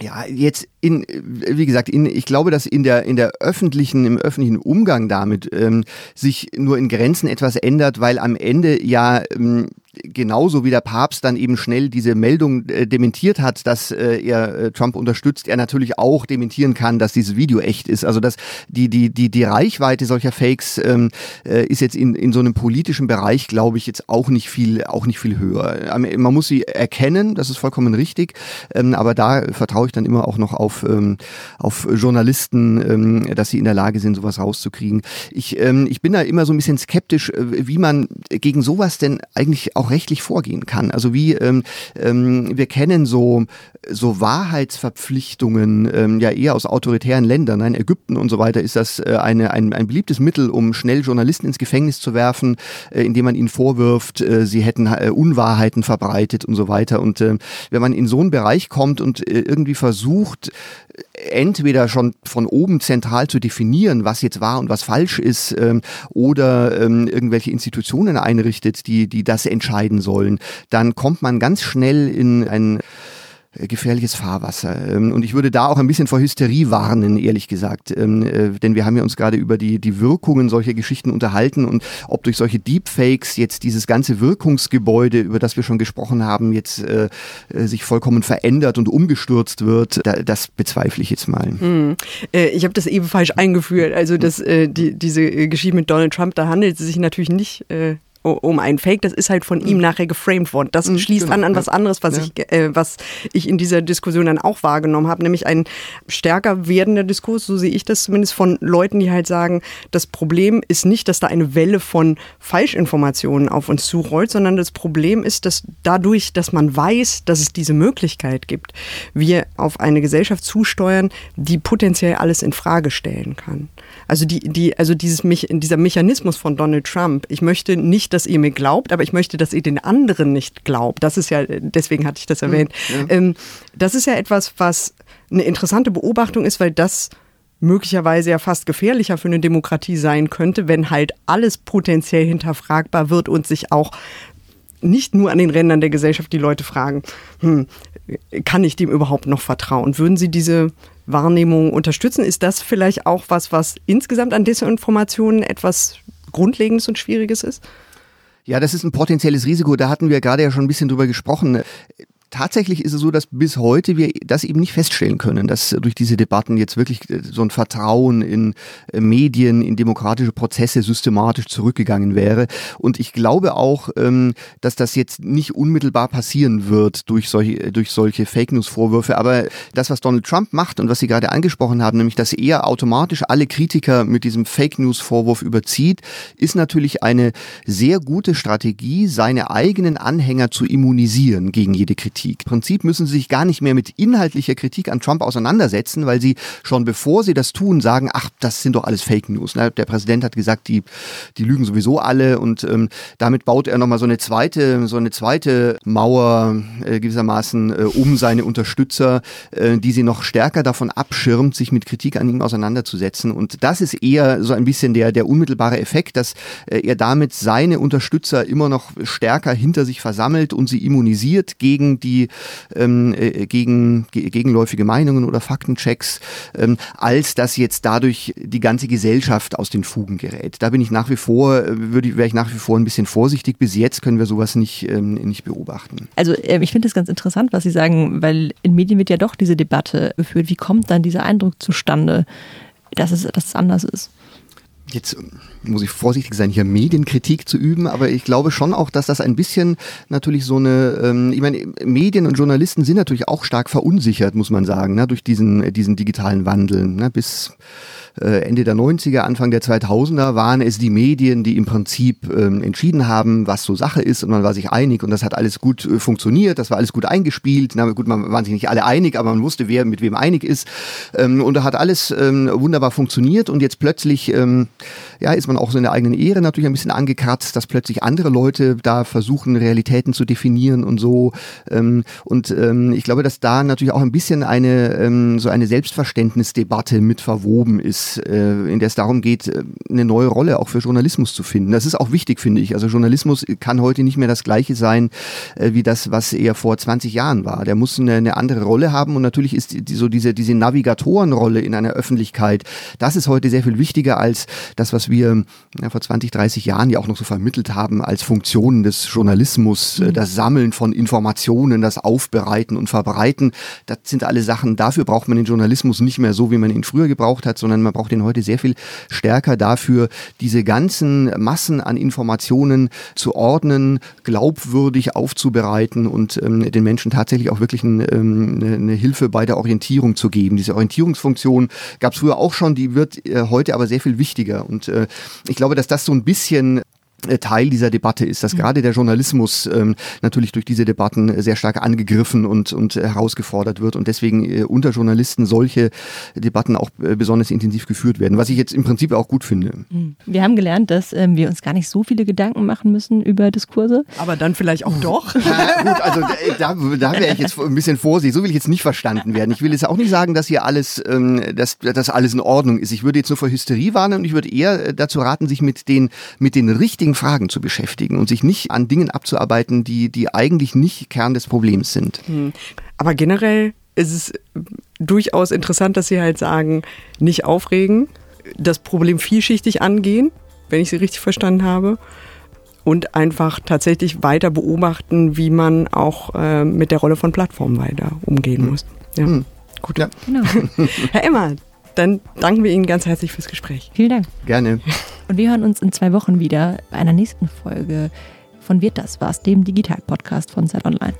Speaker 2: Ja, jetzt in, wie gesagt, in, ich glaube, dass in der, in der öffentlichen, im öffentlichen Umgang damit ähm, sich nur in Grenzen etwas ändert, weil am Ende ja ähm, genauso wie der Papst dann eben schnell diese Meldung äh, dementiert hat, dass äh, er äh, Trump unterstützt, er natürlich auch dementieren kann, dass dieses Video echt ist. Also dass die, die, die, die Reichweite solcher Fakes ähm, äh, ist jetzt in, in so einem politischen Bereich, glaube ich, jetzt auch nicht viel, auch nicht viel höher. Man muss sie erkennen, das ist vollkommen richtig, ähm, aber da vertraue ich dann immer auch noch auf, ähm, auf Journalisten, ähm, dass sie in der Lage sind, sowas rauszukriegen. Ich, ähm, ich bin da immer so ein bisschen skeptisch, äh, wie man gegen sowas denn eigentlich auch rechtlich vorgehen kann. Also wie ähm, ähm, wir kennen so so Wahrheitsverpflichtungen ähm, ja eher aus autoritären Ländern, in Ägypten und so weiter ist das äh, eine, ein, ein beliebtes Mittel, um schnell Journalisten ins Gefängnis zu werfen, äh, indem man ihnen vorwirft, äh, sie hätten äh, Unwahrheiten verbreitet und so weiter. Und äh, wenn man in so einen Bereich kommt und äh, irgendwie versucht, entweder schon von oben zentral zu definieren, was jetzt wahr und was falsch ist, ähm, oder ähm, irgendwelche Institutionen einrichtet, die, die das entscheiden sollen, dann kommt man ganz schnell in ein äh, gefährliches Fahrwasser. Ähm, und ich würde da auch ein bisschen vor Hysterie warnen, ehrlich gesagt. Ähm, äh, denn wir haben ja uns gerade über die, die Wirkungen solcher Geschichten unterhalten und ob durch solche Deepfakes jetzt dieses ganze Wirkungsgebäude, über das wir schon gesprochen haben, jetzt äh, sich vollkommen verändert und umgestürzt wird, das bezweifle ich jetzt mal. Hm.
Speaker 3: ich habe das eben falsch eingeführt. Also das, die, diese Geschichte mit Donald Trump, da handelt es sich natürlich nicht um einen Fake, das ist halt von ihm mhm. nachher geframed worden. Das mhm, schließt genau. an an was anderes, was, ja. ich, äh, was ich in dieser Diskussion dann auch wahrgenommen habe, nämlich ein stärker werdender Diskurs, so sehe ich das zumindest von Leuten, die halt sagen, das Problem ist nicht, dass da eine Welle von Falschinformationen auf uns zurollt, sondern das Problem ist, dass dadurch, dass man weiß, dass es diese Möglichkeit gibt, wir auf eine Gesellschaft zusteuern, die potenziell alles in Frage stellen kann. Also die, die, also dieses dieser Mechanismus von Donald Trump. Ich möchte nicht, dass ihr mir glaubt, aber ich möchte, dass ihr den anderen nicht glaubt. Das ist ja, deswegen hatte ich das hm, erwähnt. Ja. Ähm, das ist ja etwas, was eine interessante Beobachtung ist, weil das möglicherweise ja fast gefährlicher für eine Demokratie sein könnte, wenn halt alles potenziell hinterfragbar wird und sich auch nicht nur an den Rändern der Gesellschaft die Leute fragen, hm, kann ich dem überhaupt noch vertrauen? Würden Sie diese Wahrnehmung unterstützen? Ist das vielleicht auch was, was insgesamt an Desinformationen etwas Grundlegendes und Schwieriges ist?
Speaker 2: Ja, das ist ein potenzielles Risiko. Da hatten wir gerade ja schon ein bisschen drüber gesprochen. Tatsächlich ist es so, dass bis heute wir das eben nicht feststellen können, dass durch diese Debatten jetzt wirklich äh, so ein Vertrauen in äh, Medien, in demokratische Prozesse systematisch zurückgegangen wäre. Und ich glaube auch, ähm, dass das jetzt nicht unmittelbar passieren wird durch solche, äh, durch solche Fake News Vorwürfe. Aber das, was Donald Trump macht und was Sie gerade angesprochen haben, nämlich, dass er automatisch alle Kritiker mit diesem Fake News Vorwurf überzieht, ist natürlich eine sehr gute Strategie, seine eigenen Anhänger zu immunisieren gegen jede Kritik. Kritik. Im Prinzip müssen sie sich gar nicht mehr mit inhaltlicher Kritik an Trump auseinandersetzen, weil sie schon bevor sie das tun, sagen, ach, das sind doch alles Fake News. Ne? Der Präsident hat gesagt, die, die lügen sowieso alle und ähm, damit baut er nochmal so eine zweite, so eine zweite Mauer äh, gewissermaßen äh, um seine Unterstützer, äh, die sie noch stärker davon abschirmt, sich mit Kritik an ihm auseinanderzusetzen. Und das ist eher so ein bisschen der, der unmittelbare Effekt, dass äh, er damit seine Unterstützer immer noch stärker hinter sich versammelt und sie immunisiert gegen die die ähm, äh, gegen, gegenläufige Meinungen oder Faktenchecks, ähm, als dass jetzt dadurch die ganze Gesellschaft aus den Fugen gerät. Da bin ich nach wie vor, äh, würde wäre ich nach wie vor ein bisschen vorsichtig. Bis jetzt können wir sowas nicht, ähm, nicht beobachten.
Speaker 1: Also äh, ich finde es ganz interessant, was Sie sagen, weil in Medien wird ja doch diese Debatte geführt. Wie kommt dann dieser Eindruck zustande, dass es, dass es anders ist?
Speaker 2: Jetzt muss ich vorsichtig sein, hier Medienkritik zu üben, aber ich glaube schon auch, dass das ein bisschen natürlich so eine, ähm, ich meine, Medien und Journalisten sind natürlich auch stark verunsichert, muss man sagen, ne, durch diesen, diesen digitalen Wandel. Ne, bis äh, Ende der 90er, Anfang der 2000er waren es die Medien, die im Prinzip ähm, entschieden haben, was so Sache ist und man war sich einig und das hat alles gut äh, funktioniert, das war alles gut eingespielt. Na gut, man waren sich nicht alle einig, aber man wusste, wer mit wem einig ist ähm, und da hat alles ähm, wunderbar funktioniert und jetzt plötzlich ähm, ja, ist man auch so in der eigenen Ehre natürlich ein bisschen angekratzt, dass plötzlich andere Leute da versuchen, Realitäten zu definieren und so ähm, und ähm, ich glaube, dass da natürlich auch ein bisschen eine ähm, so eine Selbstverständnisdebatte mit verwoben ist äh, in der es darum geht, äh, eine neue Rolle auch für Journalismus zu finden. Das ist auch wichtig, finde ich. Also Journalismus kann heute nicht mehr das gleiche sein, äh, wie das, was er vor 20 Jahren war. Der muss eine, eine andere Rolle haben und natürlich ist die, so diese, diese Navigatorenrolle in einer Öffentlichkeit, das ist heute sehr viel wichtiger als das, was wir ja, vor 20, 30 Jahren ja auch noch so vermittelt haben als Funktionen des Journalismus, mhm. das Sammeln von Informationen, das Aufbereiten und Verbreiten. Das sind alle Sachen, dafür braucht man den Journalismus nicht mehr so, wie man ihn früher gebraucht hat, sondern man braucht ihn heute sehr viel stärker dafür, diese ganzen Massen an Informationen zu ordnen, glaubwürdig aufzubereiten und ähm, den Menschen tatsächlich auch wirklich ein, ähm, eine Hilfe bei der Orientierung zu geben. Diese Orientierungsfunktion gab es früher auch schon, die wird äh, heute aber sehr viel wichtiger. Und äh, ich glaube, dass das so ein bisschen Teil dieser Debatte ist, dass mhm. gerade der Journalismus ähm, natürlich durch diese Debatten sehr stark angegriffen und, und herausgefordert wird und deswegen äh, unter Journalisten solche Debatten auch äh, besonders intensiv geführt werden, was ich jetzt im Prinzip auch gut finde.
Speaker 1: Mhm. Wir haben gelernt, dass ähm, wir uns gar nicht so viele Gedanken machen müssen über Diskurse.
Speaker 3: Aber dann vielleicht auch doch.
Speaker 2: Ja, gut, also da, da wäre ich jetzt ein bisschen vorsichtig. So will ich jetzt nicht verstanden werden. Ich will jetzt auch nicht sagen, dass hier alles, ähm, dass, dass alles in Ordnung ist. Ich würde jetzt nur vor Hysterie warnen und ich würde eher dazu raten, sich mit den, mit den richtigen wichtigen Fragen zu beschäftigen und sich nicht an Dingen abzuarbeiten, die, die eigentlich nicht Kern des Problems sind. Hm.
Speaker 3: Aber generell ist es durchaus interessant, dass Sie halt sagen, nicht aufregen, das Problem vielschichtig angehen, wenn ich Sie richtig verstanden habe und einfach tatsächlich weiter beobachten, wie man auch äh, mit der Rolle von Plattformen weiter umgehen hm. muss. Ja. Hm. Gut. Ja. Genau. Herr Emmer, dann danken wir Ihnen ganz herzlich fürs Gespräch.
Speaker 1: Vielen Dank.
Speaker 2: Gerne.
Speaker 1: Und wir hören uns in zwei Wochen wieder bei einer nächsten Folge von Wird das was, dem Digital-Podcast von Zeit Online.